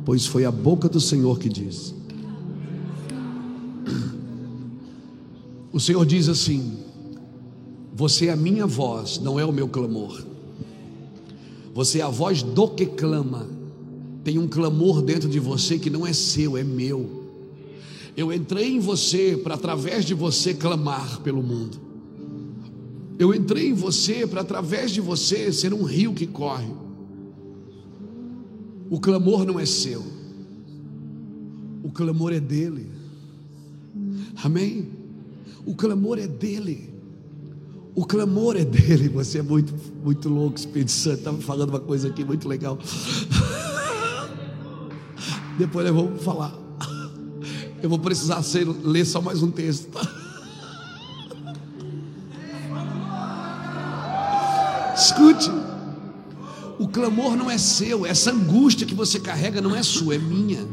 pois foi a boca do Senhor que disse. O Senhor diz assim: Você é a minha voz, não é o meu clamor. Você é a voz do que clama. Tem um clamor dentro de você que não é seu, é meu. Eu entrei em você para, através de você, clamar pelo mundo. Eu entrei em você para, através de você, ser um rio que corre. O clamor não é seu, o clamor é dele. Amém? O clamor é dele. O clamor é dele. Você é muito, muito louco, Espírito Santo. Estava falando uma coisa aqui muito legal. Depois eu vou falar. Eu vou precisar ser, ler só mais um texto. Escute. O clamor não é seu, essa angústia que você carrega não é sua, é minha.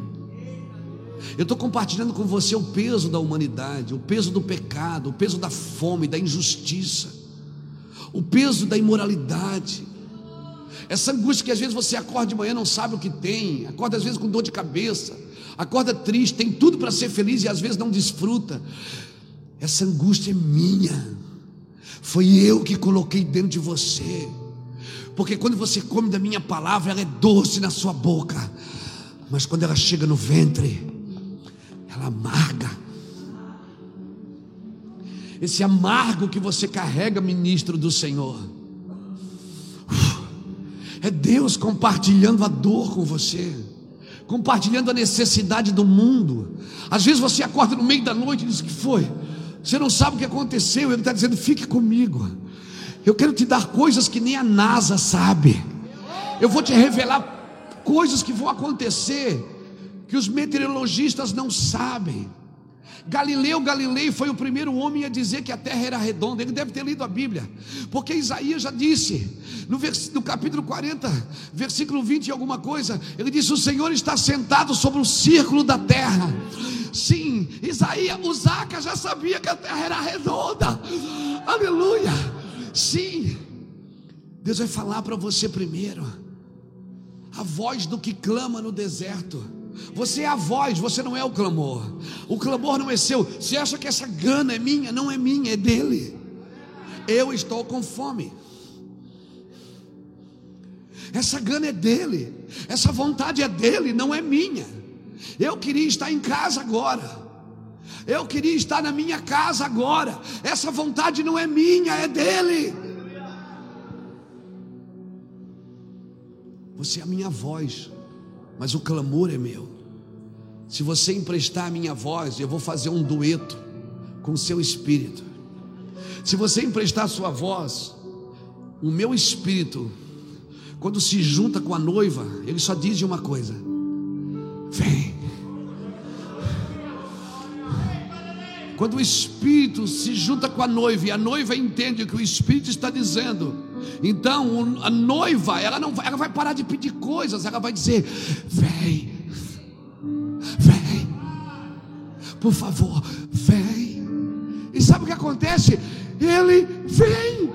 Eu estou compartilhando com você o peso da humanidade, o peso do pecado, o peso da fome, da injustiça, o peso da imoralidade. Essa angústia que às vezes você acorda de manhã não sabe o que tem, acorda às vezes com dor de cabeça, acorda triste, tem tudo para ser feliz e às vezes não desfruta. Essa angústia é minha, foi eu que coloquei dentro de você, porque quando você come da minha palavra, ela é doce na sua boca, mas quando ela chega no ventre, amarga. Esse amargo que você carrega, ministro do Senhor, é Deus compartilhando a dor com você, compartilhando a necessidade do mundo. Às vezes você acorda no meio da noite e diz: que foi? Você não sabe o que aconteceu. Ele está dizendo: fique comigo. Eu quero te dar coisas que nem a NASA sabe. Eu vou te revelar coisas que vão acontecer que os meteorologistas não sabem. Galileu Galilei foi o primeiro homem a dizer que a terra era redonda. Ele deve ter lido a Bíblia, porque Isaías já disse, no, vers, no capítulo 40, versículo 20 e alguma coisa, ele disse: O Senhor está sentado sobre o círculo da terra. Sim, Isaías, o Zaca já sabia que a terra era redonda. Aleluia. Sim, Deus vai falar para você primeiro, a voz do que clama no deserto. Você é a voz, você não é o clamor. O clamor não é seu. Você acha que essa gana é minha? Não é minha, é dele. Eu estou com fome. Essa gana é dele, essa vontade é dele, não é minha. Eu queria estar em casa agora. Eu queria estar na minha casa agora. Essa vontade não é minha, é dele. Você é a minha voz, mas o clamor é meu. Se você emprestar a minha voz, eu vou fazer um dueto com o seu espírito. Se você emprestar a sua voz, o meu espírito, quando se junta com a noiva, ele só diz uma coisa: Vem. Quando o espírito se junta com a noiva e a noiva entende o que o espírito está dizendo, então a noiva, ela não vai, ela vai parar de pedir coisas, ela vai dizer: Vem, vem, por favor, vem. E sabe o que acontece? Ele vem.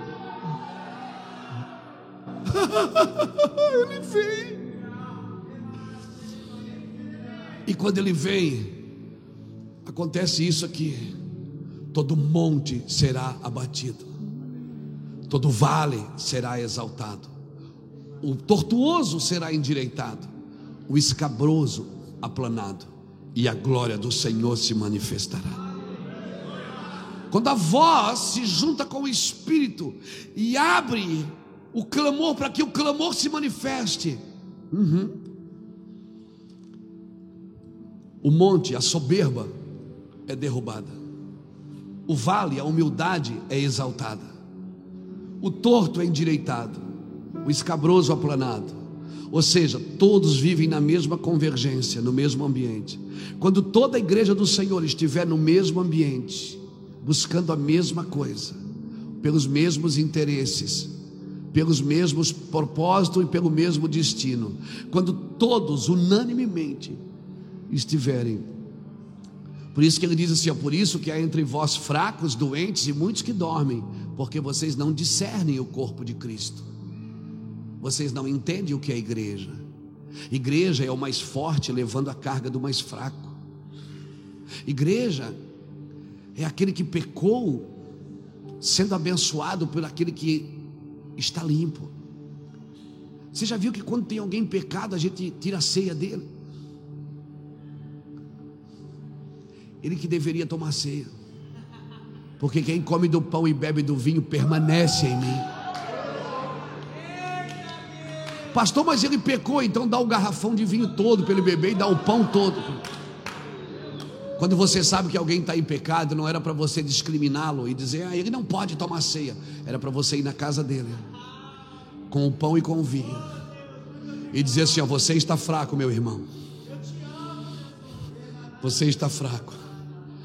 ele vem. E quando ele vem, acontece isso aqui: todo monte será abatido, todo vale será exaltado, o tortuoso será endireitado, o escabroso aplanado, e a glória do Senhor se manifestará. Quando a voz se junta com o Espírito e abre o clamor para que o clamor se manifeste, uhum. o monte, a soberba, é derrubada, o vale, a humildade é exaltada, o torto é endireitado, o escabroso aplanado. Ou seja, todos vivem na mesma convergência, no mesmo ambiente. Quando toda a igreja do Senhor estiver no mesmo ambiente, buscando a mesma coisa, pelos mesmos interesses, pelos mesmos propósitos e pelo mesmo destino. Quando todos unanimemente estiverem. Por isso que ele diz assim: é por isso que há entre vós fracos, doentes e muitos que dormem, porque vocês não discernem o corpo de Cristo. Vocês não entendem o que é igreja. Igreja é o mais forte levando a carga do mais fraco. Igreja é aquele que pecou, sendo abençoado por aquele que está limpo. Você já viu que quando tem alguém pecado, a gente tira a ceia dele? Ele que deveria tomar ceia, porque quem come do pão e bebe do vinho permanece em mim. Pastor, mas ele pecou, então dá o garrafão de vinho todo para ele beber e dá o pão todo. Quando você sabe que alguém está em pecado, não era para você discriminá-lo e dizer, ah, ele não pode tomar ceia. Era para você ir na casa dele, com o pão e com o vinho, e dizer assim: ó, você está fraco, meu irmão. Você está fraco.